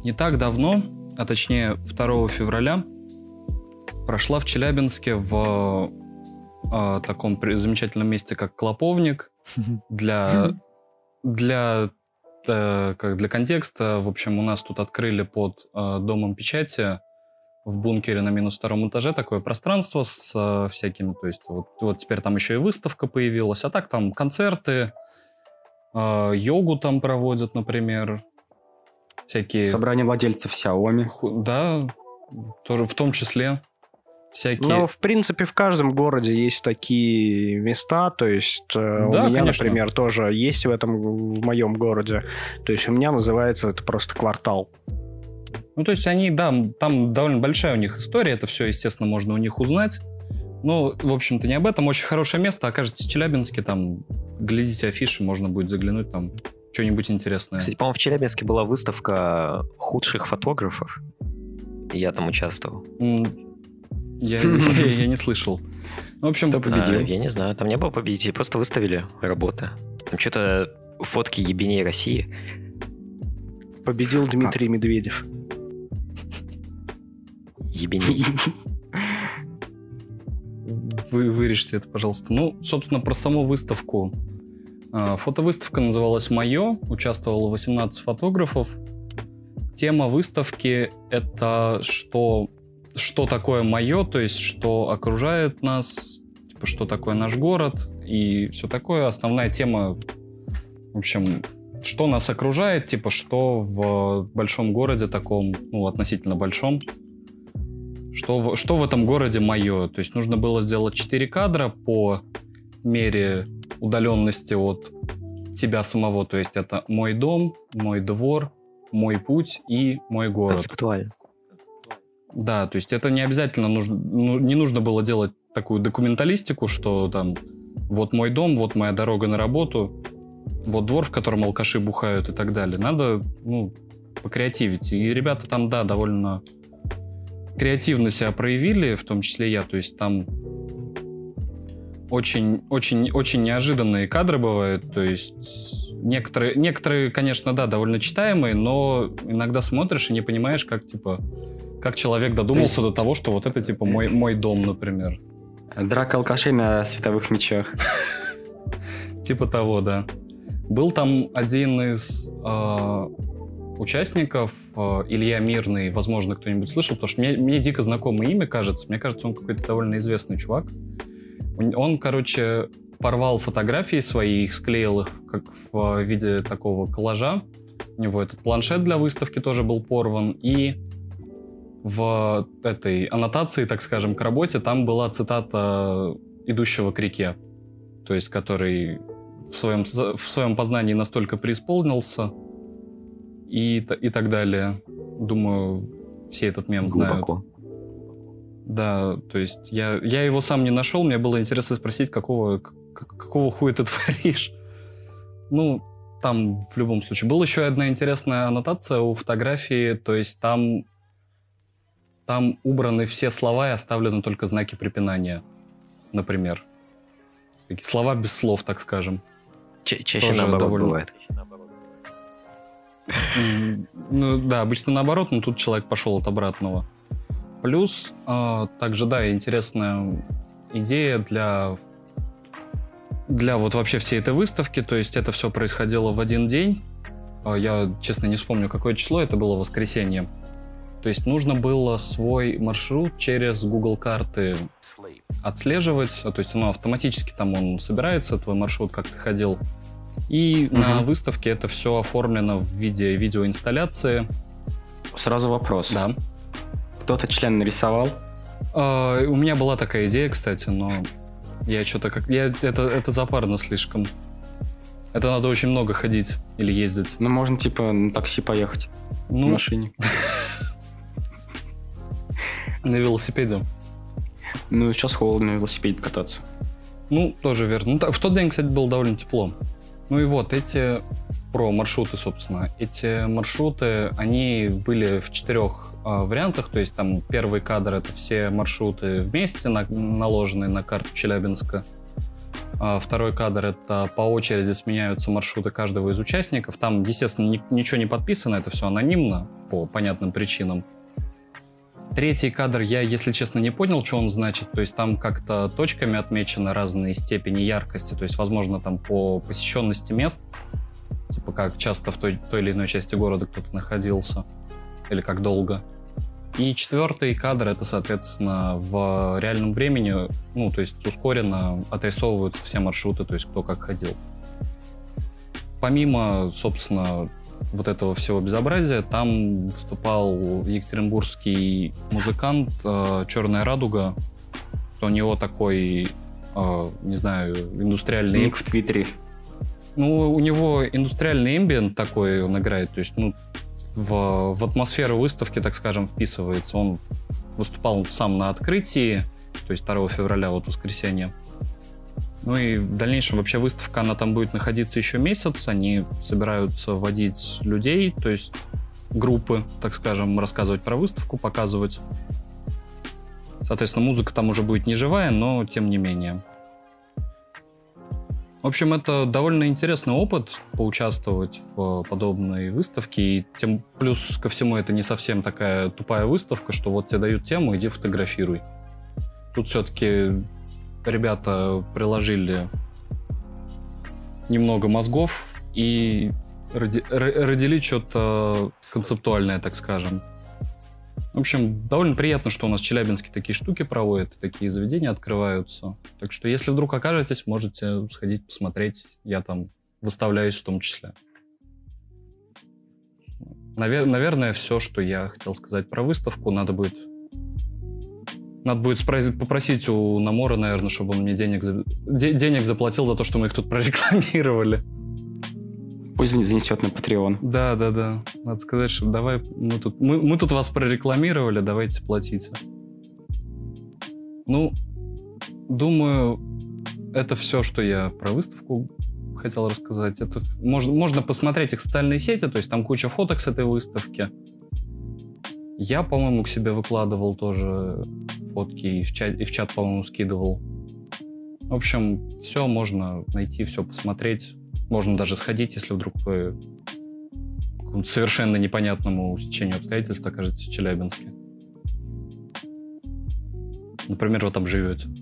не так давно, а точнее 2 февраля, прошла в Челябинске в э, таком замечательном месте, как Клоповник. Для, для, э, как для контекста, в общем, у нас тут открыли под э, домом печати в бункере на минус втором этаже такое пространство с э, всякими, то есть вот, вот теперь там еще и выставка появилась, а так там концерты, э, йогу там проводят, например, всякие... Собрание владельцев Xiaomi. Да, тоже в том числе всякие... Но, в принципе, в каждом городе есть такие места, то есть э, Да, у меня, конечно. например, тоже есть в этом, в моем городе. То есть у меня называется это просто квартал. Ну, то есть они, да, там довольно большая у них история, это все, естественно, можно у них узнать. Но, в общем-то, не об этом. Очень хорошее место. Окажется в Челябинске, там, глядите афиши, можно будет заглянуть, там, что-нибудь интересное. Кстати, по-моему, в Челябинске была выставка худших фотографов. И я там участвовал. Я, я- я не слышал. Ну, В общем, Кто победил? А, я не знаю, там не было победителей, просто выставили работы. Там что-то фотки ебеней России. Победил Дмитрий Медведев. Ебеней. вы вырежьте это, пожалуйста. Ну, собственно, про саму выставку. А, Фотовыставка называлась «Мое», участвовало 18 фотографов. Тема выставки — это что, что такое мое, то есть что окружает нас, типа, что такое наш город и все такое. Основная тема, в общем, что нас окружает, типа, что в большом городе таком, ну, относительно большом, что в, что в этом городе мое. То есть нужно было сделать 4 кадра по мере удаленности от тебя самого. То есть это мой дом, мой двор, мой путь и мой город. Концептуально. Да, то есть это не обязательно нужно, ну, не нужно было делать такую документалистику, что там вот мой дом, вот моя дорога на работу. вот двор, в котором алкаши бухают и так далее. Надо, ну, покреативить. И ребята там, да, довольно креативно себя проявили, в том числе я. То есть там очень, очень, очень неожиданные кадры бывают. То есть некоторые, некоторые, конечно, да, довольно читаемые, но иногда смотришь и не понимаешь, как типа как человек додумался есть... до того, что вот это типа мой, мой дом, например. Драка алкашей на световых мечах. Типа того, да. Был там один из э, участников, э, Илья Мирный, возможно, кто-нибудь слышал, потому что мне, мне дико знакомое имя кажется. Мне кажется, он какой-то довольно известный чувак. Он, короче, порвал фотографии свои, их склеил их как в виде такого коллажа. У него этот планшет для выставки тоже был порван. И в этой аннотации, так скажем, к работе там была цитата идущего к реке. То есть, который в своем, в своем познании настолько преисполнился и, и так далее. Думаю, все этот мем Глубоко. знают. Да, то есть я, я его сам не нашел, мне было интересно спросить, какого, какого хуя ты творишь. Ну, там в любом случае. Была еще одна интересная аннотация у фотографии, то есть там, там убраны все слова и оставлены только знаки препинания, например. Такие слова без слов, так скажем. Ча- чаще Тоже наоборот довольно... бывает. Ну да, обычно наоборот, но тут человек пошел от обратного. Плюс, э, также, да, интересная идея для для вот вообще всей этой выставки, то есть это все происходило в один день. А, я, честно, не вспомню, какое число, это было воскресенье. То есть нужно было свой маршрут через Google карты отслеживать, а, то есть оно автоматически там он собирается, твой маршрут, как ты ходил. И угу. на выставке это все оформлено в виде видеоинсталляции. Сразу вопрос. Да. Кто-то член нарисовал? Uh, у меня была такая идея, кстати, но я что-то как... Я... Это, это запарно слишком. Это надо очень много ходить или ездить. Ну, можно, типа, на такси поехать. Ну... В машине. На велосипеде. Ну, сейчас холодно на велосипеде кататься. Ну, тоже верно. Ну, в тот день, кстати, было довольно тепло. Ну и вот, эти про маршруты, собственно. Эти маршруты, они были в четырех вариантах, то есть там первый кадр — это все маршруты вместе на, наложенные на карту Челябинска. А второй кадр — это по очереди сменяются маршруты каждого из участников. Там, естественно, ни, ничего не подписано, это все анонимно по понятным причинам. Третий кадр я, если честно, не понял, что он значит. То есть там как-то точками отмечены разные степени яркости. То есть, возможно, там по посещенности мест, типа как часто в той, той или иной части города кто-то находился, или как долго. И четвертый кадр это, соответственно, в реальном времени, ну, то есть ускоренно отрисовываются все маршруты, то есть кто как ходил. Помимо, собственно, вот этого всего безобразия, там выступал екатеринбургский музыкант э, Черная радуга. У него такой, э, не знаю, индустриальный... Ник в Твиттере. Ну, у него индустриальный эмбиент такой он играет, то есть, ну, в, в атмосферу выставки, так скажем, вписывается. Он выступал сам на открытии, то есть 2 февраля, вот воскресенье. Ну и в дальнейшем вообще выставка, она там будет находиться еще месяц. Они собираются вводить людей, то есть группы, так скажем, рассказывать про выставку, показывать. Соответственно, музыка там уже будет не живая, но тем не менее. В общем, это довольно интересный опыт поучаствовать в подобной выставке. И тем плюс ко всему это не совсем такая тупая выставка, что вот тебе дают тему, иди фотографируй. Тут все-таки ребята приложили немного мозгов и роди, родили что-то концептуальное, так скажем. В общем, довольно приятно, что у нас в Челябинске такие штуки проводят, такие заведения открываются. Так что, если вдруг окажетесь, можете сходить посмотреть. Я там выставляюсь в том числе. Навер- наверное, все, что я хотел сказать про выставку. Надо будет надо будет попросить у Намора, наверное, чтобы он мне денег, за... денег заплатил за то, что мы их тут прорекламировали. Пусть занесет на Patreon. Да, да, да. Надо сказать, что давай, мы тут, мы, мы тут вас прорекламировали, давайте платите. Ну, думаю, это все, что я про выставку хотел рассказать. Это можно, можно посмотреть их социальные сети, то есть там куча фоток с этой выставки. Я, по-моему, к себе выкладывал тоже фотки и в чат, и в чат по-моему, скидывал. В общем, все можно найти, все посмотреть. Можно даже сходить, если вдруг вы совершенно непонятному стечению обстоятельств окажетесь в Челябинске. Например, вы там живете.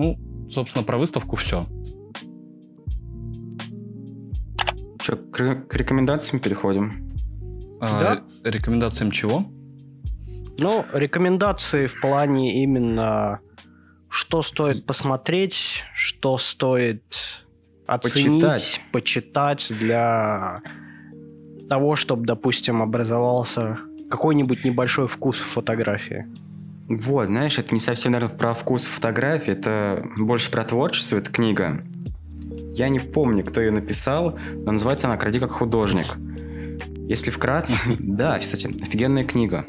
Ну, собственно, про выставку все. Че, к, к рекомендациям переходим? А, Да. Рекомендациям чего? Ну, рекомендации в плане именно, что стоит посмотреть, что стоит оценить, Почитать. почитать, для того, чтобы, допустим, образовался какой-нибудь небольшой вкус в фотографии. Вот, знаешь, это не совсем, наверное, про вкус фотографии, это больше про творчество, эта книга. Я не помню, кто ее написал, но называется она «Кради как художник». Если вкратце... Да, кстати, офигенная книга.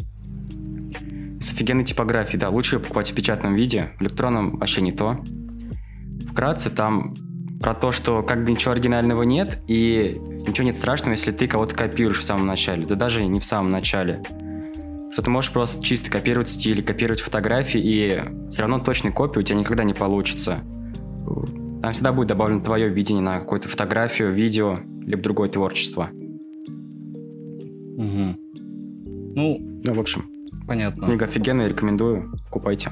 С офигенной типографией, да. Лучше ее покупать в печатном виде, в электронном вообще не то. Вкратце там про то, что как бы ничего оригинального нет, и ничего нет страшного, если ты кого-то копируешь в самом начале. Да даже не в самом начале. Что ты можешь просто чисто копировать стиль, копировать фотографии, и все равно точной копии у тебя никогда не получится. Там всегда будет добавлено твое видение на какую-то фотографию, видео, либо другое творчество. Мгм. Ну, Ну, в общем, понятно. книга офигенная, рекомендую, покупайте.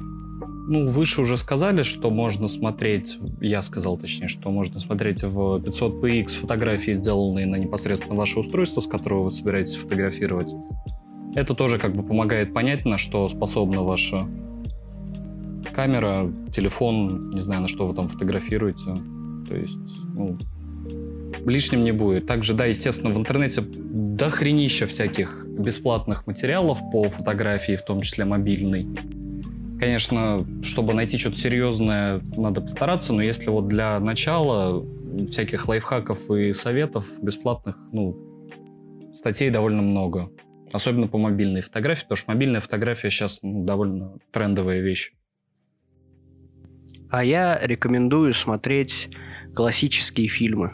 Ну, выше уже сказали, что можно смотреть, я сказал точнее, что можно смотреть в 500px фотографии, сделанные на непосредственно ваше устройство, с которого вы собираетесь фотографировать. Это тоже как бы помогает понять, на что способна ваша камера, телефон, не знаю, на что вы там фотографируете. То есть, ну, лишним не будет. Также, да, естественно, в интернете дохренища всяких бесплатных материалов по фотографии, в том числе мобильной. Конечно, чтобы найти что-то серьезное, надо постараться, но если вот для начала всяких лайфхаков и советов бесплатных, ну, статей довольно много. Особенно по мобильной фотографии, потому что мобильная фотография сейчас ну, довольно трендовая вещь. А я рекомендую смотреть классические фильмы.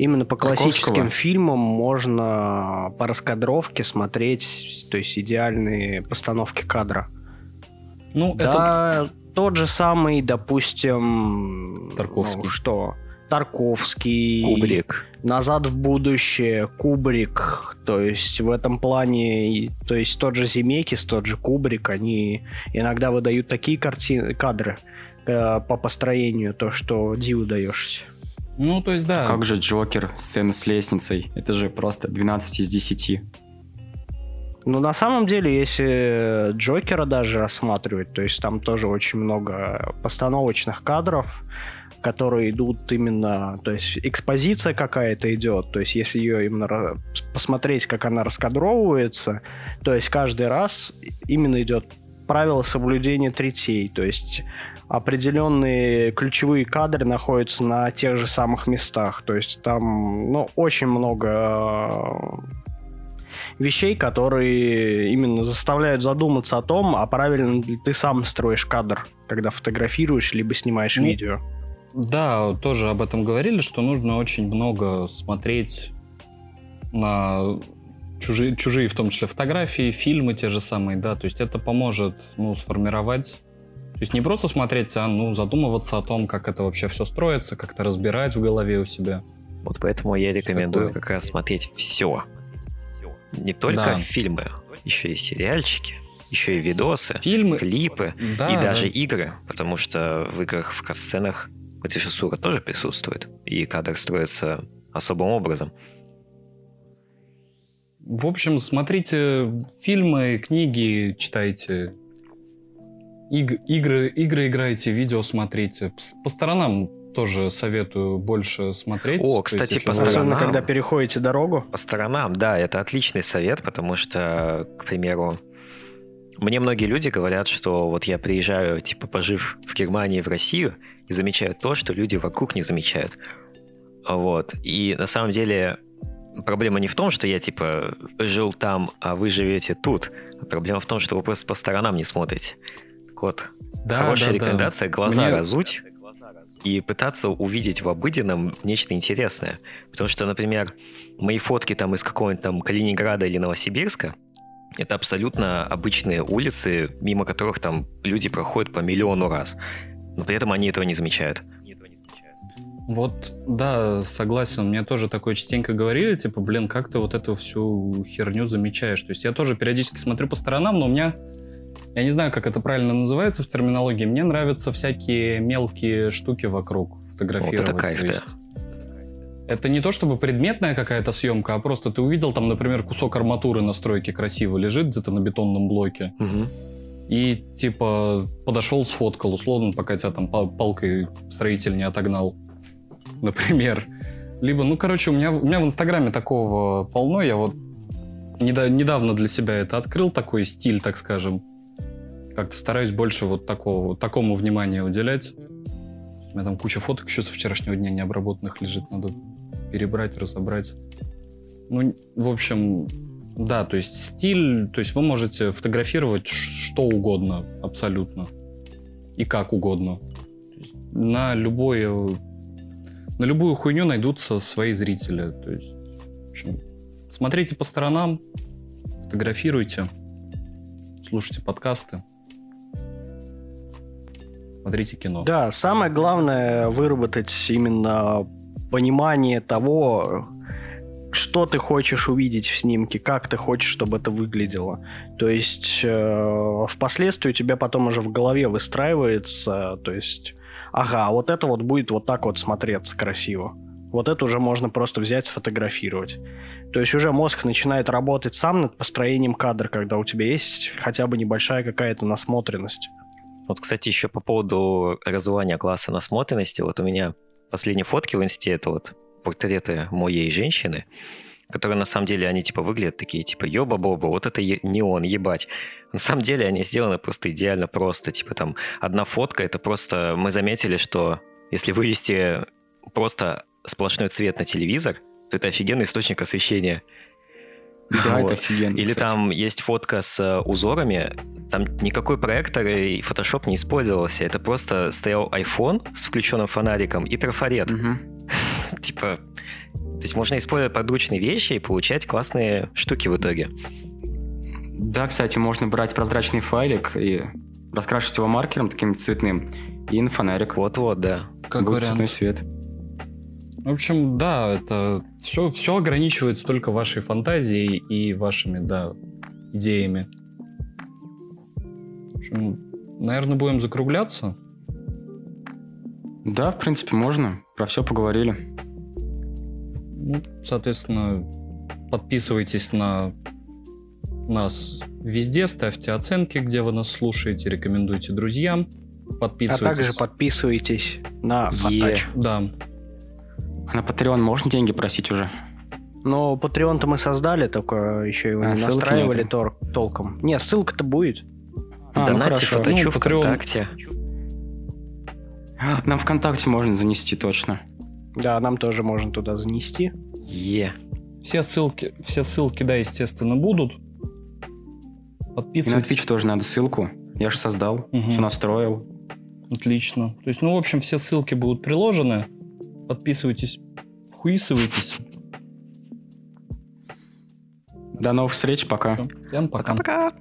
Именно по Тарковского? классическим фильмам можно по раскадровке смотреть, то есть идеальные постановки кадра. Ну, это Да, тот же самый, допустим... Тарковский. ну, что? Тарковский. Кубрик. Назад в будущее, Кубрик, то есть в этом плане, то есть тот же Земекис, тот же Кубрик, они иногда выдают такие картины, кадры э, по построению, то что диву даешься. Ну, то есть, да. Как же Джокер, сцена с лестницей? Это же просто 12 из 10. Но на самом деле, если Джокера даже рассматривать, то есть там тоже очень много постановочных кадров, которые идут именно, то есть экспозиция какая-то идет, то есть если ее именно посмотреть, как она раскадровывается, то есть каждый раз именно идет правило соблюдения третей, то есть определенные ключевые кадры находятся на тех же самых местах, то есть там, ну, очень много вещей, которые именно заставляют задуматься о том, а правильно ли ты сам строишь кадр, когда фотографируешь либо снимаешь Ну, видео. Да, тоже об этом говорили, что нужно очень много смотреть на чужие, чужие, в том числе фотографии, фильмы те же самые, да, то есть это поможет, ну, сформировать, то есть не просто смотреть, а, ну, задумываться о том, как это вообще все строится, как-то разбирать в голове у себя. Вот поэтому я рекомендую такое. как раз смотреть все. Не только Да. фильмы, еще и сериальчики, еще и видосы, Фильмы, клипы да, и даже да. игры, потому что в играх в катсценах режиссура тоже присутствует, и кадр строится особым образом. В общем, смотрите фильмы, книги, читайте, иг- игры, игры играйте, видео смотрите. По сторонам тоже советую больше смотреть. О, есть, кстати, если по сторонам. Особенно, когда переходите дорогу. По сторонам, да, это отличный совет, потому что, к примеру, мне многие люди говорят, что вот я приезжаю, типа, пожив в Германии, в Россию, и замечаю то, что люди вокруг не замечают. Вот. И на самом деле проблема не в том, что я, типа, жил там, а вы живете тут. А Проблема в том, что вы просто по сторонам не смотрите. Вот, Да, хорошая да, да. рекомендация – глаза Мне- разуть и пытаться увидеть в обыденном нечто интересное. Потому что, например, мои фотки там из какого-нибудь там Калининграда или Новосибирска, это абсолютно обычные улицы, мимо которых там люди проходят по миллиону раз. Но при этом они этого не замечают. Вот, да, согласен. Мне тоже такое частенько говорили, типа, блин, как ты вот эту всю херню замечаешь? То есть я тоже периодически смотрю по сторонам, но у меня, я не знаю, как это правильно называется в терминологии, мне нравятся всякие мелкие штуки вокруг фотографировать. Вот это кайф, есть, да. Это не то чтобы предметная какая-то съемка, а просто ты увидел там, например, кусок арматуры на стройке красиво лежит где-то на бетонном блоке. Угу. И типа подошел, сфоткал, условно, пока тебя там палкой строитель не отогнал например. Либо, ну, короче, у меня, у меня в Инстаграме такого полно. Я вот недавно для себя это открыл, такой стиль, так скажем. Как-то стараюсь больше вот такого, такому внимания уделять. У меня там куча фоток еще со вчерашнего дня необработанных лежит. Надо перебрать, разобрать. Ну, в общем, да, то есть стиль, то есть вы можете фотографировать что угодно абсолютно. И как угодно. На любое на любую хуйню найдутся свои зрители. То есть, в общем, смотрите по сторонам, фотографируйте, слушайте подкасты, смотрите кино. Да, самое главное выработать именно понимание того, что ты хочешь увидеть в снимке, как ты хочешь, чтобы это выглядело. То есть э, впоследствии у тебя потом уже в голове выстраивается, то есть ага, вот это вот будет вот так вот смотреться красиво. Вот это уже можно просто взять, сфотографировать. То есть уже мозг начинает работать сам над построением кадра, когда у тебя есть хотя бы небольшая какая-то насмотренность. Вот, кстати, еще по поводу развивания класса насмотренности. Вот у меня последние фотки в инсте, это вот портреты моей женщины которые на самом деле они типа выглядят такие, типа, ёба-боба, вот это не он, ебать. На самом деле они сделаны просто идеально просто, типа там одна фотка, это просто мы заметили, что если вывести просто сплошной цвет на телевизор, то это офигенный источник освещения. Да, вот. это офигенно. Или кстати. там есть фотка с э, узорами, там никакой проектор и Photoshop не использовался, это просто стоял iPhone с включенным фонариком и трафарет. Угу. типа, то есть можно использовать подручные вещи и получать классные штуки в итоге. Да, кстати, можно брать прозрачный файлик и раскрашивать его маркером таким цветным и на фонарик. Вот-вот, да. Как Будет цветной свет. В общем, да, это все, все ограничивается только вашей фантазией и вашими, да, идеями. В общем, наверное, будем закругляться. Да, в принципе, можно. Про все поговорили. Ну, соответственно, подписывайтесь на нас везде, ставьте оценки, где вы нас слушаете, рекомендуйте друзьям, подписывайтесь. А также подписывайтесь на Фотач. Да. А на Patreon можно деньги просить уже? Ну, Patreon-то мы создали, только еще его а, не настраивали тор- толком. Не, ссылка-то будет. А, Донатьте ну хорошо. Фотачу ну, ВКонтакте. Нам ВКонтакте можно занести точно. Да, нам тоже можно туда занести. Е. Все ссылки, все ссылки, да, естественно, будут. Подписывайтесь. И на Twitch тоже надо ссылку. Я же создал, угу. все настроил. Отлично. То есть, ну, в общем, все ссылки будут приложены. Подписывайтесь, вхуисывайтесь. До новых встреч, пока. Всем пока. Пока-пока.